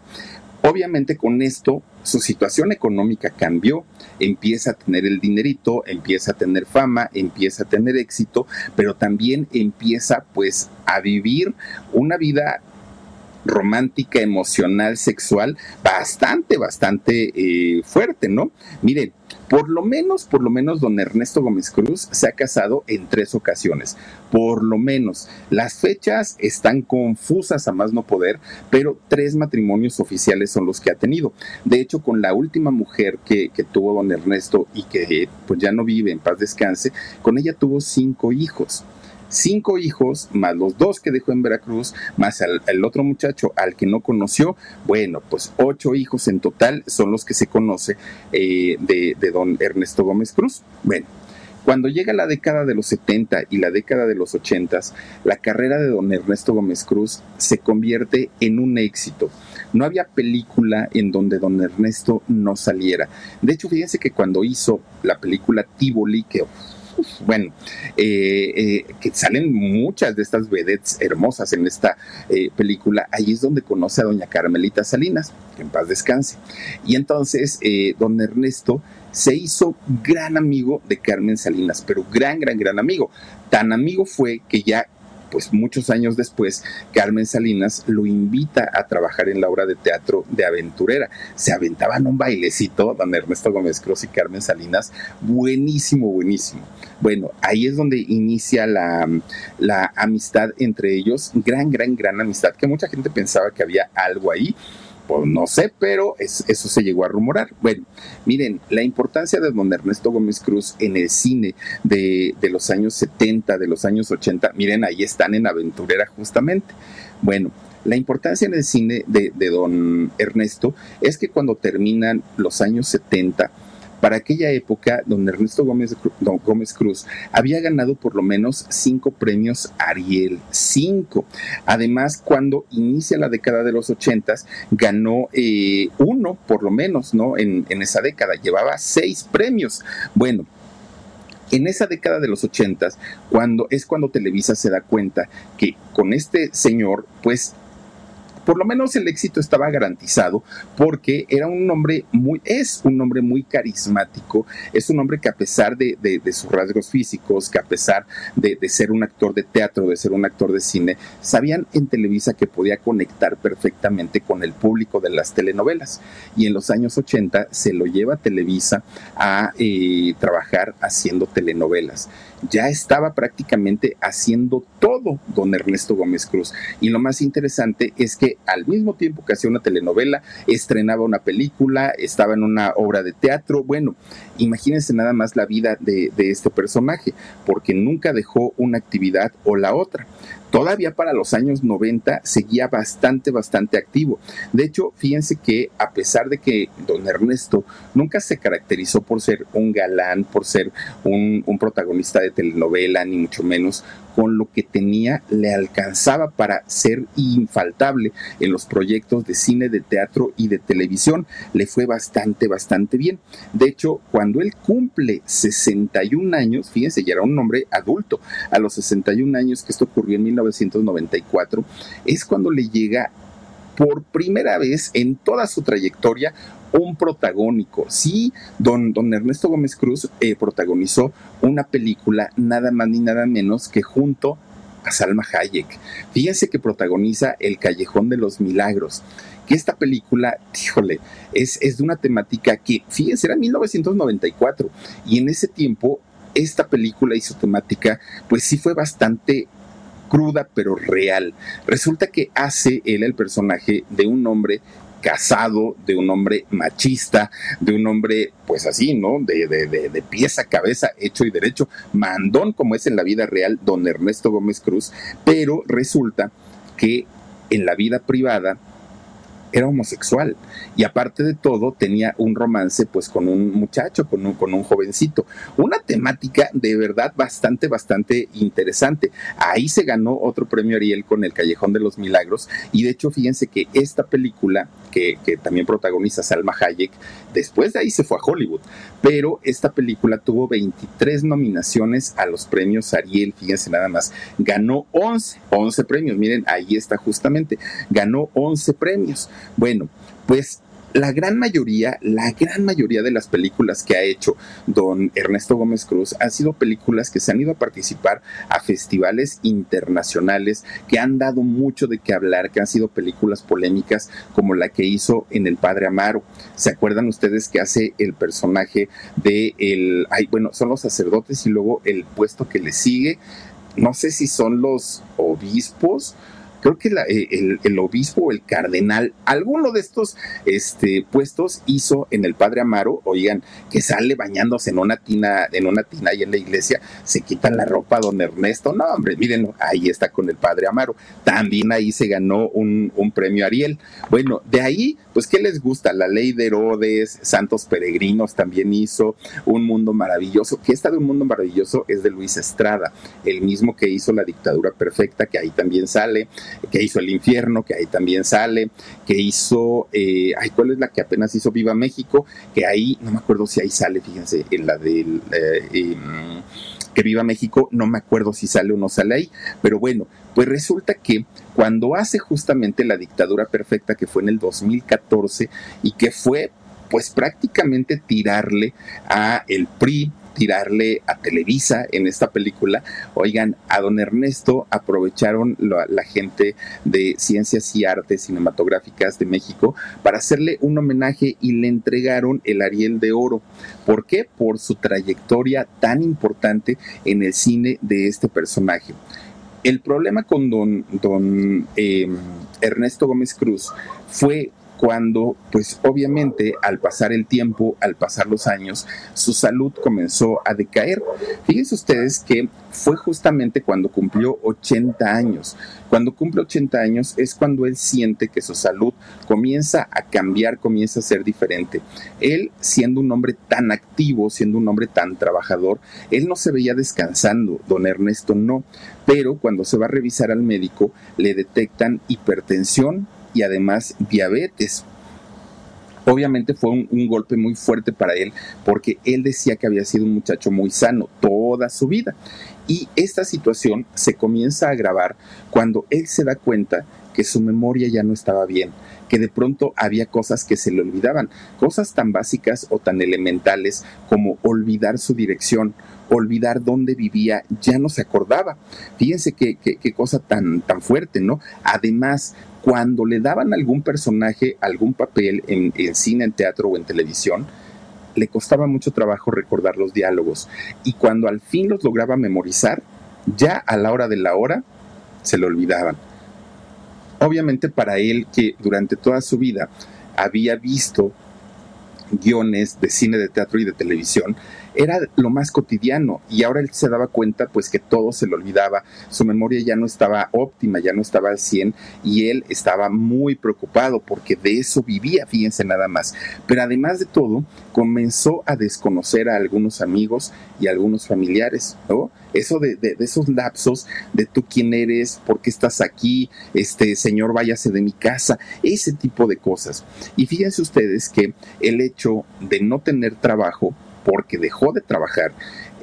Obviamente con esto su situación económica cambió, empieza a tener el dinerito, empieza a tener fama, empieza a tener éxito, pero también empieza pues a vivir una vida romántica, emocional, sexual, bastante, bastante eh, fuerte, ¿no? Miren, por lo menos, por lo menos, don Ernesto Gómez Cruz se ha casado en tres ocasiones. Por lo menos. Las fechas están confusas a más no poder, pero tres matrimonios oficiales son los que ha tenido. De hecho, con la última mujer que, tuvo don Ernesto y que pues ya no vive en paz descanse, con ella tuvo cinco hijos cinco hijos, más los dos que dejó en Veracruz, más el, otro muchacho al que no conoció, bueno, pues ocho hijos en total son los que se conoce eh, de, de don Ernesto Gómez Cruz. Bueno, cuando llega la década de los 70 y la década de los 80, la carrera de don Ernesto Gómez Cruz se convierte en un éxito. No había película en donde don Ernesto no saliera. De hecho, fíjense que cuando hizo la película Tivoli, que bueno, eh, eh, que salen muchas de estas vedettes hermosas en esta eh, película, ahí es donde conoce a doña Carmelita Salinas, que en paz descanse. Y entonces, don Ernesto se hizo gran amigo de Carmen Salinas, pero gran, gran, gran amigo. Tan amigo fue que ya pues muchos años después, Carmen Salinas lo invita a trabajar en la obra de teatro de Aventurera. Se aventaban un bailecito, don Ernesto Gómez Cruz y Carmen Salinas, buenísimo, buenísimo. Bueno, ahí es donde inicia la, la amistad entre ellos, gran, gran, gran amistad, que mucha gente pensaba que había algo ahí pues no sé, pero eso se llegó a rumorar. Bueno, miren, la importancia de don Ernesto Gómez Cruz en el cine de, los años 70, de los años 80, miren, ahí están en Aventurera justamente. Bueno, la importancia en el cine de, de don Ernesto es que cuando terminan los años 70, para aquella época, don Ernesto Gómez, Gómez Cruz había ganado por lo menos cinco premios Ariel, cinco. Además, cuando inicia la década de los ochentas, ganó eh, uno por lo menos, ¿no? En, en esa década, llevaba seis premios. Bueno, en esa década de los ochentas, cuando es cuando Televisa se da cuenta que con este señor, pues por lo menos el éxito estaba garantizado porque era un hombre muy, es un hombre muy carismático, es un hombre que a pesar de, sus rasgos físicos, que a pesar de, ser un actor de teatro, de ser un actor de cine, sabían en Televisa que podía conectar perfectamente con el público de las telenovelas. Y en los años 80 se lo lleva a Televisa a eh, trabajar haciendo telenovelas ya estaba prácticamente haciendo todo don Ernesto Gómez Cruz. Y lo más interesante es que al mismo tiempo que hacía una telenovela, estrenaba una película, estaba en una obra de teatro. Bueno, imagínense nada más la vida de, de este personaje, porque nunca dejó una actividad o la otra todavía para los años 90 seguía bastante, bastante activo. De hecho, fíjense que a pesar de que don Ernesto nunca se caracterizó por ser un galán, por ser un, protagonista de telenovela, ni mucho menos, con lo que tenía le alcanzaba para ser infaltable en los proyectos de cine, de teatro y de televisión. Le fue bastante, bastante bien. De hecho, cuando él cumple 61 años, fíjense, ya era un hombre adulto, a los 61 años, que esto ocurrió en 1994, es cuando le llega por primera vez en toda su trayectoria un protagónico. Sí, don, don Ernesto Gómez Cruz eh, protagonizó una película nada más ni nada menos que junto a Salma Hayek. Fíjense que protagoniza El Callejón de los Milagros. Que esta película, híjole, es, es de una temática que, fíjense, era 1994 y en ese tiempo esta película y su temática, pues sí fue bastante cruda pero real. Resulta que hace él el personaje de un hombre casado, de un hombre machista, de un hombre, pues así, ¿no? De, de, de, de, pieza, cabeza, hecho y derecho, mandón como es en la vida real don Ernesto Gómez Cruz, pero resulta que en la vida privada era homosexual. Y aparte de todo tenía un romance pues con un muchacho, con un, con un jovencito. Una temática de verdad bastante, bastante interesante. Ahí se ganó otro premio Ariel con El Callejón de los Milagros. Y de hecho fíjense que esta película que, que también protagoniza Salma Hayek, después de ahí se fue a Hollywood, pero esta película tuvo 23 nominaciones a los premios Ariel, fíjense nada más, ganó 11, 11 premios, miren, ahí está justamente, ganó 11 premios. Bueno, pues la gran mayoría, la gran mayoría de las películas que ha hecho don Ernesto Gómez Cruz han sido películas que se han ido a participar a festivales internacionales, que han dado mucho de qué hablar, que han sido películas polémicas como la que hizo en El Padre Amaro. ¿Se acuerdan ustedes que hace el personaje de el, ay, bueno, son los sacerdotes y luego el puesto que le sigue? No sé si son los obispos creo que eh, el, el, obispo el cardenal, alguno de estos este, puestos hizo en el Padre Amaro, oigan, que sale bañándose en una tina, en una tina ahí en la iglesia, se quitan la ropa don Ernesto, no hombre, miren, ahí está con el Padre Amaro, también ahí se ganó un, un premio Ariel. Bueno, de ahí, pues, ¿qué les gusta? La ley de Herodes, Santos Peregrinos también hizo, Un Mundo Maravilloso, que esta de Un Mundo Maravilloso es de Luis Estrada, el mismo que hizo La Dictadura Perfecta, que ahí también sale, que hizo El Infierno, que ahí también sale, que hizo, eh, ay, ¿cuál es la que apenas hizo Viva México? Que ahí, no me acuerdo si ahí sale, fíjense, en la del... Eh, em, que Viva México, no me acuerdo si sale o no sale ahí, pero bueno, pues resulta que cuando hace justamente la dictadura perfecta que fue en el 2014 y que fue pues prácticamente tirarle a el PRI, tirarle a Televisa en esta película. Oigan, a don Ernesto aprovecharon la, gente de Ciencias y Artes Cinematográficas de México para hacerle un homenaje y le entregaron el Ariel de Oro. ¿Por qué? Por su trayectoria tan importante en el cine de este personaje. El problema con don, don em, Ernesto Gómez Cruz fue cuando, pues obviamente, al pasar el tiempo, al pasar los años, su salud comenzó a decaer. Fíjense ustedes que fue justamente cuando cumplió 80 años. Cuando cumple 80 años es cuando él siente que su salud comienza a cambiar, comienza a ser diferente. Él, siendo un hombre tan activo, siendo un hombre tan trabajador, él no se veía descansando, don Ernesto no, pero cuando se va a revisar al médico le detectan hipertensión, y además diabetes. Obviamente fue un, golpe muy fuerte para él porque él decía que había sido un muchacho muy sano toda su vida. Y esta situación se comienza a agravar cuando él se da cuenta que su memoria ya no estaba bien, que de pronto había cosas que se le olvidaban, cosas tan básicas o tan elementales como olvidar su dirección, olvidar dónde vivía, ya no se acordaba. Fíjense qué, qué, cosa tan, tan fuerte, ¿no? Además, cuando le daban algún personaje, algún papel en, cine, en teatro o en televisión, le costaba mucho trabajo recordar los diálogos. Y cuando al fin los lograba memorizar, ya a la hora de la hora, se lo olvidaban. Obviamente para él que durante toda su vida había visto guiones de cine, de teatro y de televisión, era lo más cotidiano y ahora él se daba cuenta pues que todo se le olvidaba, su memoria ya no estaba óptima, ya no estaba al 100 y él estaba muy preocupado porque de eso vivía, fíjense nada más. Pero además de todo, comenzó a desconocer a algunos amigos y a algunos familiares, ¿no? Eso de, de, esos lapsos de tú quién eres, por qué estás aquí, este señor váyase de mi casa, ese tipo de cosas. Y fíjense ustedes que el hecho de no tener trabajo, porque dejó de trabajar,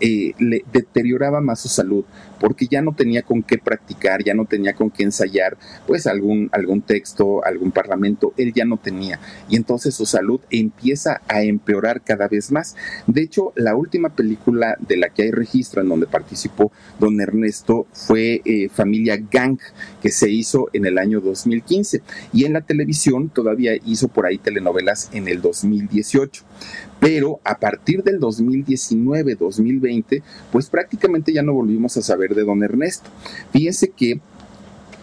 eh, le deterioraba más su salud porque ya no tenía con qué practicar, ya no tenía con qué ensayar, pues algún, algún texto, algún parlamento, él ya no tenía. Y entonces su salud empieza a empeorar cada vez más. De hecho, la última película de la que hay registro en donde participó don Ernesto fue eh, Familia Gang, que se hizo en el año 2015. Y en la televisión todavía hizo por ahí telenovelas en el 2018 pero a partir del 2019-2020, pues prácticamente ya no volvimos a saber de don Ernesto. Fíjense que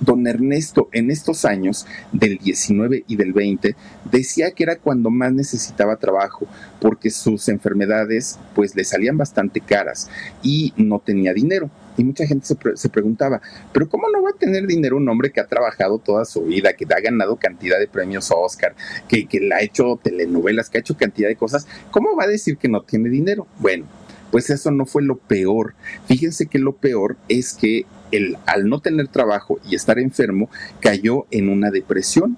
don Ernesto en estos años del 19 y del 20 decía que era cuando más necesitaba trabajo porque sus enfermedades pues le salían bastante caras y no tenía dinero. Y mucha gente se, preguntaba, pero ¿cómo no va a tener dinero un hombre que ha trabajado toda su vida, que ha ganado cantidad de premios Oscar, que, que le ha hecho telenovelas, que ha hecho cantidad de cosas? ¿Cómo va a decir que no tiene dinero? Bueno, pues eso no fue lo peor. Fíjense que lo peor es que él, al no tener trabajo y estar enfermo, cayó en una depresión.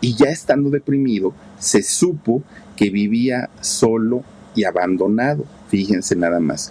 Y ya estando deprimido, se supo que vivía solo y abandonado. Fíjense nada más.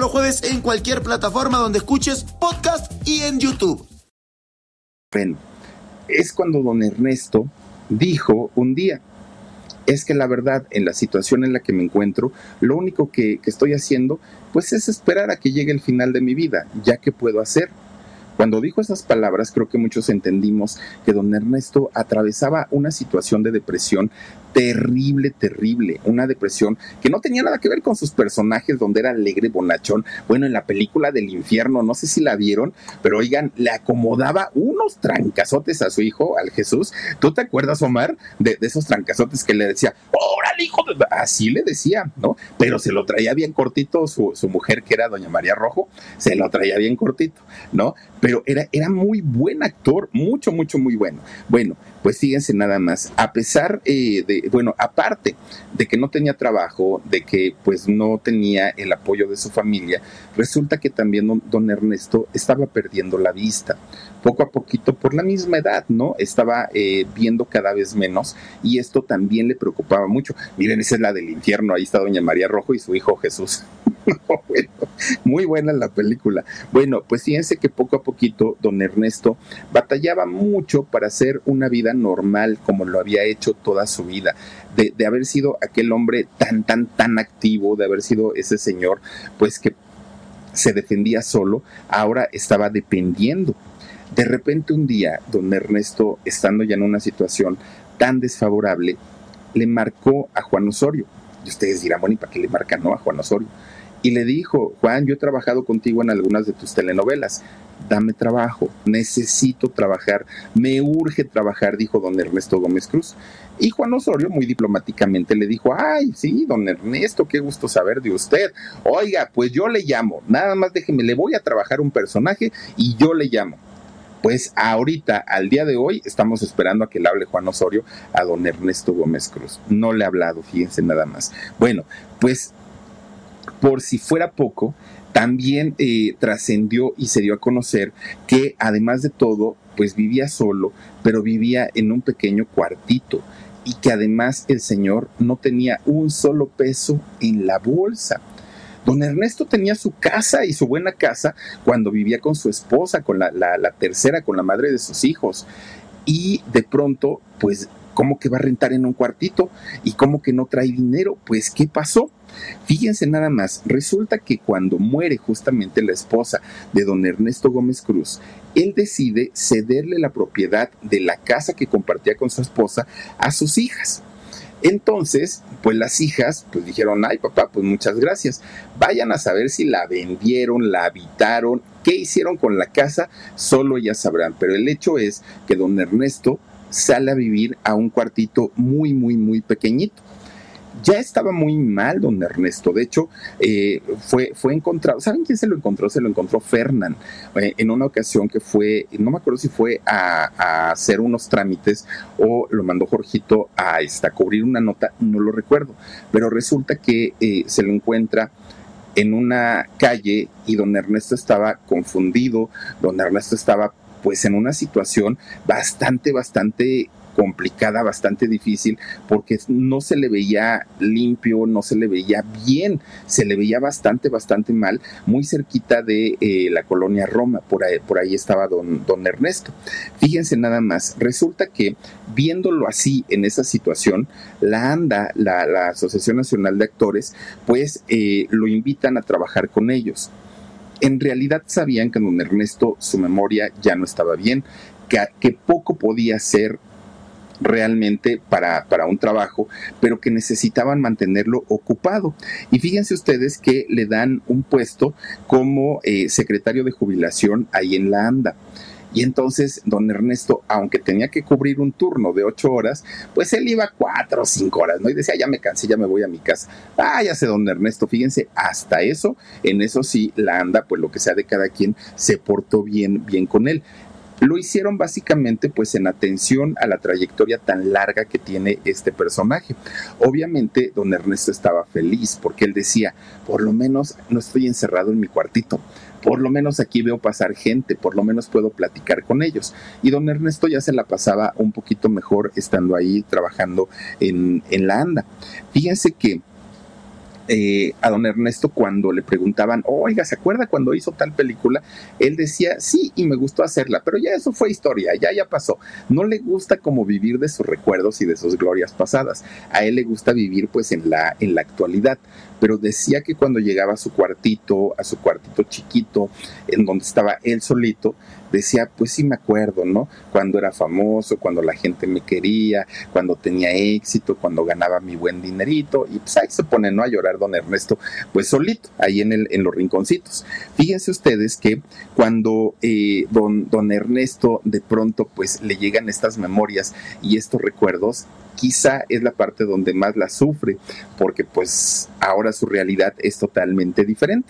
los jueves en cualquier plataforma donde escuches podcast y en YouTube. Bueno, es cuando don Ernesto dijo un día, es que la verdad, en la situación en la que me encuentro, lo único que, que estoy haciendo, pues es esperar a que llegue el final de mi vida, ya que puedo hacer. Cuando dijo esas palabras, creo que muchos entendimos que don Ernesto atravesaba una situación de depresión terrible, terrible, una depresión que no tenía nada que ver con sus personajes, donde era alegre, bonachón. Bueno, en la película del infierno, no sé si la vieron, pero oigan, le acomodaba unos trancazotes a su hijo, al Jesús. ¿Tú te acuerdas, Omar, de, esos trancazotes que le decía, órale, hijo de... Así le decía, ¿no? Pero se lo traía bien cortito su, su mujer, que era doña María Rojo, se lo traía bien cortito, ¿no? Pero era, era muy buen actor, mucho, mucho, muy bueno. Bueno, pues fíjense nada más, a pesar eh, de, bueno, aparte de que no tenía trabajo, de que pues no tenía el apoyo de su familia, resulta que también don, Ernesto estaba perdiendo la vista poco a poquito por la misma edad, ¿no? Estaba eh, viendo cada vez menos y esto también le preocupaba mucho. Miren, esa es la del infierno, ahí está doña María Rojo y su hijo Jesús. muy buena la película. Bueno, pues fíjense que poco a poquito don Ernesto batallaba mucho para hacer una vida normal como lo había hecho toda su vida. De, de haber sido aquel hombre tan, tan, tan activo, de haber sido ese señor, pues que se defendía solo, ahora estaba dependiendo. De repente un día, don Ernesto, estando ya en una situación tan desfavorable, le marcó a Juan Osorio. Y ustedes dirán, bueno, ¿y para qué le marca no a Juan Osorio? y le dijo, Juan, yo he trabajado contigo en algunas de tus telenovelas, dame trabajo, necesito trabajar, me urge trabajar, dijo don Ernesto Gómez Cruz. Y Juan Osorio muy diplomáticamente le dijo, ay, sí, don Ernesto, qué gusto saber de usted. Oiga, pues yo le llamo, nada más déjeme, le voy a trabajar un personaje y yo le llamo. Pues ahorita, al día de hoy, estamos esperando a que le hable Juan Osorio a don Ernesto Gómez Cruz. No le ha hablado, fíjense nada más. Bueno, pues por si fuera poco, también eh, trascendió y se dio a conocer que además de todo, pues vivía solo, pero vivía en un pequeño cuartito y que además el señor no tenía un solo peso en la bolsa. Don Ernesto tenía su casa y su buena casa cuando vivía con su esposa, con la, la tercera, con la madre de sus hijos. Y de pronto, pues, ¿cómo que va a rentar en un cuartito? ¿Y cómo que no trae dinero? Pues, ¿qué pasó? Fíjense nada más, resulta que cuando muere justamente la esposa de don Ernesto Gómez Cruz, él decide cederle la propiedad de la casa que compartía con su esposa a sus hijas. Entonces, pues las hijas, pues dijeron, ay papá, pues muchas gracias. Vayan a saber si la vendieron, la habitaron, qué hicieron con la casa, solo ya sabrán. Pero el hecho es que don Ernesto sale a vivir a un cuartito muy, muy, muy pequeñito ya estaba muy mal don Ernesto. De hecho, eh, fue, fue encontrado. ¿Saben quién se lo encontró? Se lo encontró Fernán eh, en una ocasión que fue, no me acuerdo si fue a, hacer unos trámites o lo mandó Jorgito a, esta, cubrir una nota, no lo recuerdo. Pero resulta que eh, se lo encuentra en una calle y don Ernesto estaba confundido, don Ernesto estaba pues en una situación bastante, bastante complicada, bastante difícil, porque no se le veía limpio, no se le veía bien, se le veía bastante, bastante mal, muy cerquita de eh, la colonia Roma, por ahí, por ahí estaba don, Ernesto. Fíjense nada más, resulta que viéndolo así en esa situación, la ANDA, la, Asociación Nacional de Actores, pues eh, lo invitan a trabajar con ellos. En realidad sabían que don Ernesto su memoria ya no estaba bien, que, que poco podía hacer realmente para, para un trabajo, pero que necesitaban mantenerlo ocupado. Y fíjense ustedes que le dan un puesto como eh, secretario de jubilación ahí en la ANDA. Y entonces don Ernesto, aunque tenía que cubrir un turno de ocho horas, pues él iba cuatro o cinco horas, ¿no? Y decía, ya me cansé, ya me voy a mi casa. Ah, ya sé, don Ernesto, fíjense, hasta eso, en eso sí, la anda, pues lo que sea de cada quien, se portó bien, bien con él. Lo hicieron básicamente pues en atención a la trayectoria tan larga que tiene este personaje. Obviamente don Ernesto estaba feliz porque él decía, por lo menos no estoy encerrado en mi cuartito, por lo menos aquí veo pasar gente, por lo menos puedo platicar con ellos. Y don Ernesto ya se la pasaba un poquito mejor estando ahí trabajando en, en la ANDA. Fíjense que eh, a don Ernesto cuando le preguntaban, oiga, ¿se acuerda cuando hizo tal película? Él decía, sí, y me gustó hacerla, pero ya eso fue historia, ya, ya pasó. No le gusta como vivir de sus recuerdos y de sus glorias pasadas. A él le gusta vivir pues en la, en la actualidad pero decía que cuando llegaba a su cuartito, a su cuartito chiquito, en donde estaba él solito, decía, pues sí me acuerdo, ¿no? Cuando era famoso, cuando la gente me quería, cuando tenía éxito, cuando ganaba mi buen dinerito, y pues ahí se pone, ¿no? A llorar don Ernesto, pues solito, ahí en, el, en los rinconcitos. Fíjense ustedes que cuando eh, don, don Ernesto de pronto pues le llegan estas memorias y estos recuerdos, quizá es la parte donde más la sufre, porque pues ahora su realidad es totalmente diferente.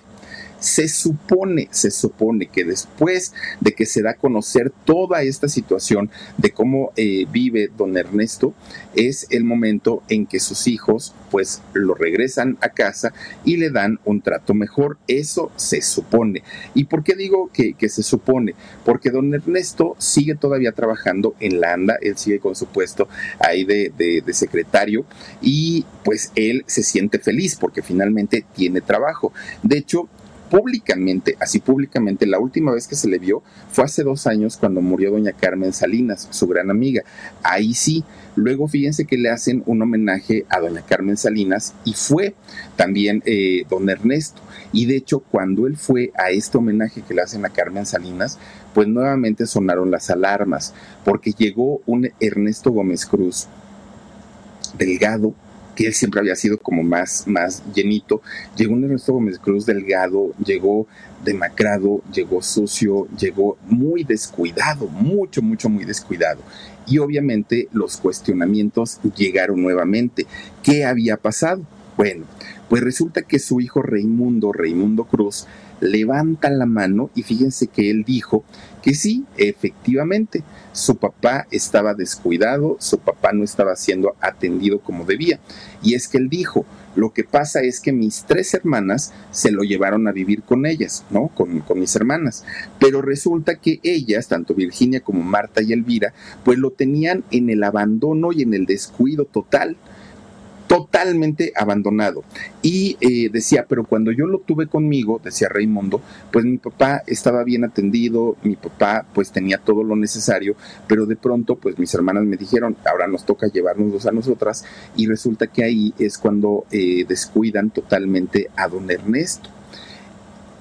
Se supone, se supone que después de que se da a conocer toda esta situación de cómo eh, vive don Ernesto, es el momento en que sus hijos pues lo regresan a casa y le dan un trato mejor. Eso se supone. ¿Y por qué digo que, se supone? Porque don Ernesto sigue todavía trabajando en la ANDA, él sigue con su puesto ahí de, de secretario y pues él se siente feliz porque finalmente tiene trabajo. De hecho, públicamente, así públicamente, la última vez que se le vio fue hace dos años cuando murió doña Carmen Salinas, su gran amiga. Ahí sí, luego fíjense que le hacen un homenaje a doña Carmen Salinas y fue también eh, don Ernesto. Y de hecho, cuando él fue a este homenaje que le hacen a Carmen Salinas, pues nuevamente sonaron las alarmas, porque llegó un Ernesto Gómez Cruz delgado, que él siempre había sido como más, más llenito. Llegó un Ernesto Gómez Cruz delgado, llegó demacrado, llegó sucio, llegó muy descuidado, mucho, mucho, muy descuidado. Y obviamente los cuestionamientos llegaron nuevamente. ¿Qué había pasado? Bueno, pues resulta que su hijo Raimundo, Raimundo Cruz, levanta la mano y fíjense que él dijo que sí, efectivamente, su papá estaba descuidado, su papá no estaba siendo atendido como debía. Y es que él dijo, lo que pasa es que mis tres hermanas se lo llevaron a vivir con ellas, ¿no? Con, con, mis hermanas. Pero resulta que ellas, tanto Virginia como Marta y Elvira, pues lo tenían en el abandono y en el descuido total totalmente abandonado. Y eh, decía, pero cuando yo lo tuve conmigo, decía Raimundo, pues mi papá estaba bien atendido, mi papá pues tenía todo lo necesario, pero de pronto pues mis hermanas me dijeron, ahora nos toca llevarnos a nosotras, y resulta que ahí es cuando eh, descuidan totalmente a don Ernesto.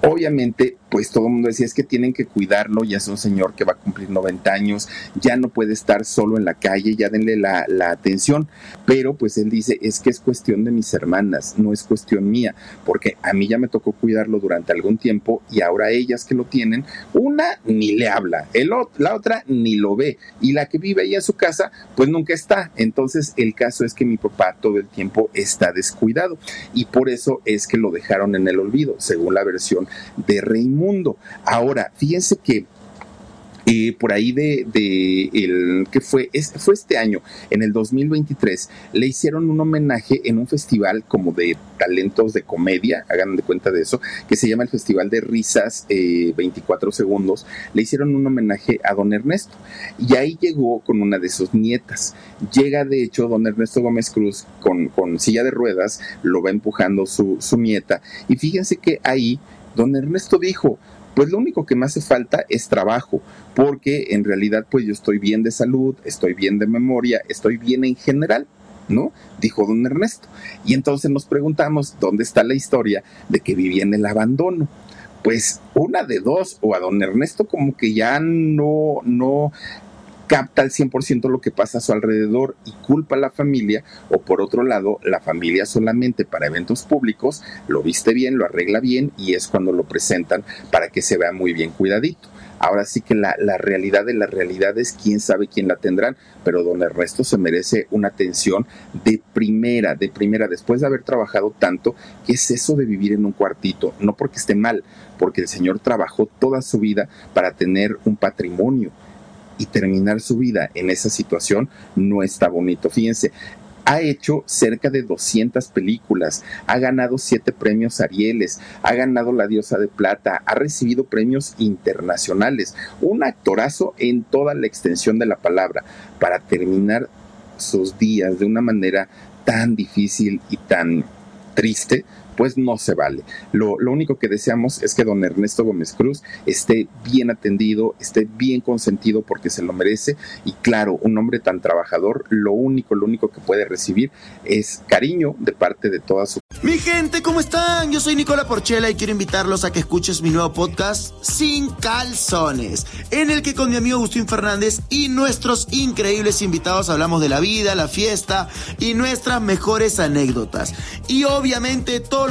Obviamente pues todo el mundo decía es que tienen que cuidarlo, ya es un señor que va a cumplir 90 años, ya no puede estar solo en la calle, ya denle la, atención, pero pues él dice es que es cuestión de mis hermanas, no es cuestión mía, porque a mí ya me tocó cuidarlo durante algún tiempo y ahora ellas que lo tienen, una ni le habla, el, la otra ni lo ve y la que vive ahí en su casa pues nunca está, entonces el caso es que mi papá todo el tiempo está descuidado y por eso es que lo dejaron en el olvido, según la versión de Raymond mundo. Ahora, fíjense que eh, por ahí de, el que fue, fue este año, en el 2023, le hicieron un homenaje en un festival como de talentos de comedia, hagan de cuenta de eso, que se llama el Festival de Risas 24 eh, Segundos. Le hicieron un homenaje a don Ernesto y ahí llegó con una de sus nietas. Llega de hecho don Ernesto Gómez Cruz con, con silla de ruedas, lo va empujando su, su nieta y fíjense que ahí Don Ernesto dijo, pues lo único que me hace falta es trabajo, porque en realidad pues yo estoy bien de salud, estoy bien de memoria, estoy bien en general, ¿no? Dijo don Ernesto. Y entonces nos preguntamos, ¿dónde está la historia de que vivía en el abandono? Pues una de dos, o a don Ernesto como que ya no, no capta al 100% lo que pasa a su alrededor y culpa a la familia, o por otro lado, la familia solamente para eventos públicos lo viste bien, lo arregla bien y es cuando lo presentan para que se vea muy bien cuidadito. Ahora sí que la, realidad de las realidades, quién sabe quién la tendrán, pero don Ernesto se merece una atención de primera, de primera, después de haber trabajado tanto, ¿qué es eso de vivir en un cuartito? No porque esté mal, porque el señor trabajó toda su vida para tener un patrimonio y terminar su vida en esa situación no está bonito. Fíjense, ha hecho cerca de 200 películas, ha ganado 7 premios Arieles, ha ganado La Diosa de Plata, ha recibido premios internacionales, un actorazo en toda la extensión de la palabra, para terminar sus días de una manera tan difícil y tan triste, pues no se vale. Lo, único que deseamos es que don Ernesto Gómez Cruz esté bien atendido, esté bien consentido porque se lo merece y claro, un hombre tan trabajador, lo único, lo único que puede recibir es cariño de parte de toda su... Mi gente, ¿cómo están? Yo soy Nicola Porchela y quiero invitarlos a que escuches mi nuevo podcast Sin Calzones, en el que con mi amigo Agustín Fernández y nuestros increíbles invitados hablamos de la vida, la fiesta y nuestras mejores anécdotas. Y obviamente todo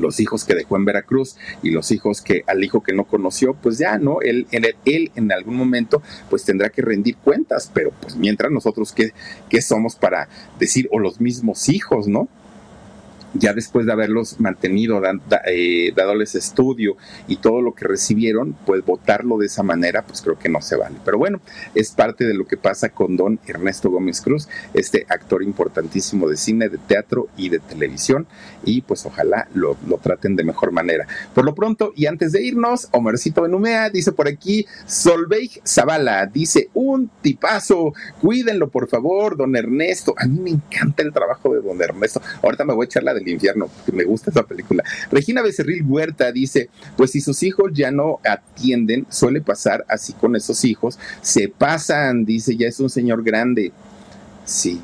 los hijos que dejó en Veracruz y los hijos que al hijo que no conoció, pues ya, ¿no? Él, él, él en algún momento pues tendrá que rendir cuentas, pero pues mientras nosotros, ¿qué, qué somos para decir, o los mismos hijos, ¿no? Ya después de haberlos mantenido, eh, dándoles estudio y todo lo que recibieron, pues votarlo de esa manera, pues creo que no se vale. Pero bueno, es parte de lo que pasa con don Ernesto Gómez Cruz, este actor importantísimo de cine, de teatro y de televisión, y pues ojalá lo, traten de mejor manera. Por lo pronto, y antes de irnos, Omercito Benumea dice por aquí, Solveig Zavala, dice, un tipazo, cuídenlo por favor, don Ernesto. A mí me encanta el trabajo de don Ernesto. Ahorita me voy a echar la de el infierno, porque me gusta esa película. Regina Becerril Huerta dice, pues si sus hijos ya no atienden, suele pasar así con esos hijos, se pasan, dice, ya es un señor grande. Sí,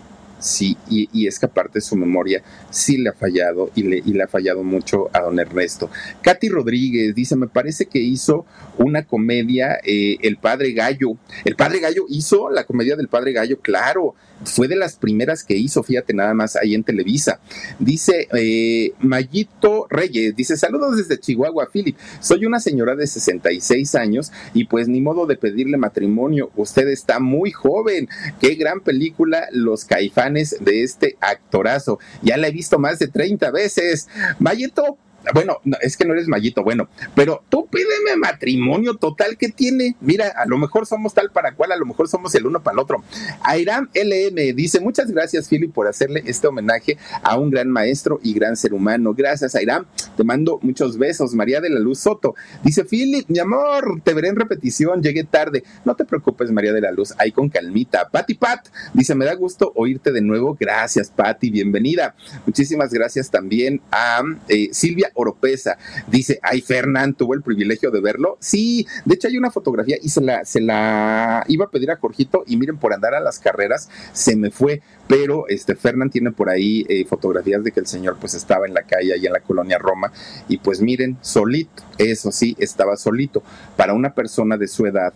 sí, y, es que aparte su memoria sí le ha fallado y le, y le ha fallado mucho a don Ernesto. Katy Rodríguez dice, me parece que hizo una comedia, eh, El Padre Gallo. El Padre Gallo hizo la comedia del Padre Gallo, claro, fue de las primeras que hizo, fíjate nada más ahí en Televisa. Dice eh, Mayito Reyes, dice, saludos desde Chihuahua, Philip. Soy una señora de 66 años y pues ni modo de pedirle matrimonio. Usted está muy joven. Qué gran película, Los Caifanes de este actorazo. Ya la he visto más de 30 veces. Mayito, bueno, es que no eres mallito, bueno, pero tú pídeme matrimonio total que tiene. Mira, a lo mejor somos tal para cual, a lo mejor somos el uno para el otro. Airam LM dice, muchas gracias, Philip, por hacerle este homenaje a un gran maestro y gran ser humano. Gracias, Airam. Te mando muchos besos. María de la Luz Soto dice, Philip, mi amor, te veré en repetición, llegué tarde. No te preocupes, María de la Luz, ahí con calmita. Pati Pat dice, me da gusto oírte de nuevo. Gracias, Pati, bienvenida. Muchísimas gracias también a eh, Silvia Oropesa. Dice, ay, Fernán, tuvo el privilegio de verlo. Sí, de hecho hay una fotografía y se la, se la iba a pedir a Jorgito y miren, por andar a las carreras se me fue, pero este Fernán tiene por ahí eh, fotografías de que el señor pues estaba en la calle ahí en la colonia Roma y pues miren, solito, eso sí, estaba solito. Para una persona de su edad,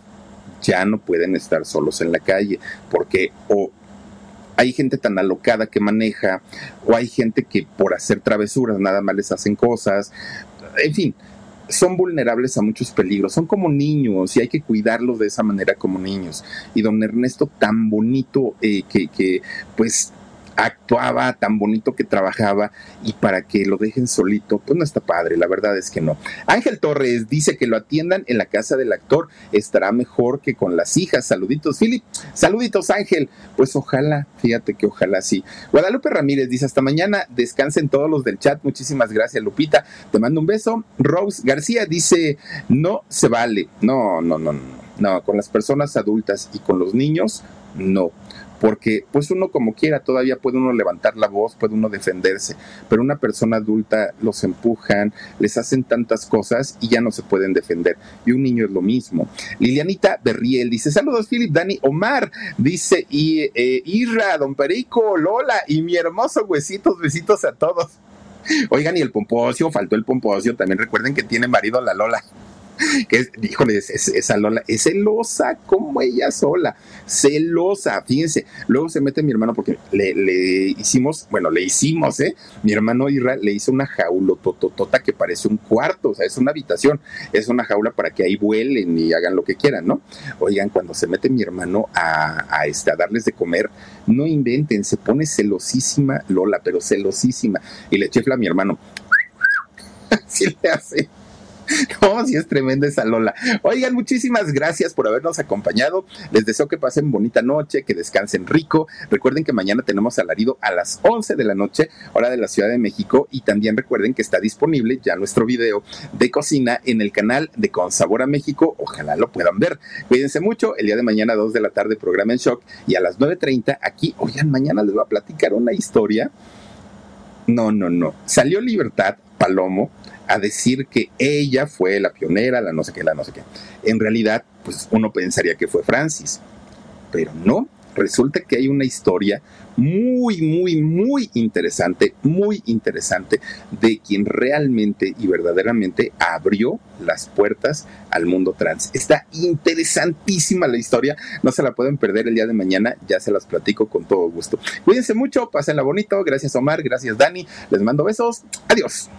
ya no pueden estar solos en la calle, porque o hay gente tan alocada que maneja, o hay gente que por hacer travesuras nada más les hacen cosas, en fin, son vulnerables a muchos peligros, son como niños y hay que cuidarlos de esa manera como niños. Y don Ernesto tan bonito eh, que, que pues actuaba, tan bonito que trabajaba y para que lo dejen solito, pues no está padre, la verdad es que no. Ángel Torres dice que lo atiendan en la casa del actor, estará mejor que con las hijas. Saluditos, Philip. Saluditos, Ángel. Pues ojalá, fíjate que ojalá sí. Guadalupe Ramírez dice, hasta mañana, descansen todos los del chat. Muchísimas gracias, Lupita. Te mando un beso. Rose García dice, no se vale. No, no, no, no. No, con las personas adultas y con los niños, no porque pues uno como quiera todavía puede uno levantar la voz, puede uno defenderse, pero una persona adulta los empujan, les hacen tantas cosas y ya no se pueden defender. Y un niño es lo mismo. Lilianita Berriel dice, saludos Philip, Dani, Omar, dice, y eh, Irra, Don Perico, Lola y mi hermoso huesitos, besitos a todos. Oigan, y el pomposio, faltó el pomposio, también recuerden que tiene marido la Lola que es, híjole, esa Lola es celosa como ella sola, celosa, fíjense. Luego se mete mi hermano porque le, hicimos, bueno, le hicimos, ¿eh? Mi hermano Irra le hizo una jaula tototota que parece un cuarto, o sea, es una habitación, es una jaula para que ahí vuelen y hagan lo que quieran, ¿no? Oigan, cuando se mete mi hermano a, a, este, a darles de comer, no inventen, se pone celosísima Lola, pero celosísima, y le chifla a mi hermano. Así le hace. No, sí es tremenda esa Lola. Oigan, muchísimas gracias por habernos acompañado. Les deseo que pasen bonita noche, que descansen rico. Recuerden que mañana tenemos alarido a las 11 de la noche, hora de la Ciudad de México. Y también recuerden que está disponible ya nuestro video de cocina en el canal de Con Sabor a México. Ojalá lo puedan ver. Cuídense mucho. El día de mañana, 2 de la tarde, programa en shock. Y a las 9.30 aquí, oigan, mañana les voy a platicar una historia. No, no, no. Salió Libertad Palomo a decir que ella fue la pionera, la no sé qué, la no sé qué. En realidad, pues uno pensaría que fue Francis, pero no, resulta que hay una historia muy, muy, muy interesante, muy interesante de quien realmente y verdaderamente abrió las puertas al mundo trans. Está interesantísima la historia, no se la pueden perder el día de mañana, ya se las platico con todo gusto. Cuídense mucho, pásenla bonito, gracias Omar, gracias Dani, les mando besos, adiós.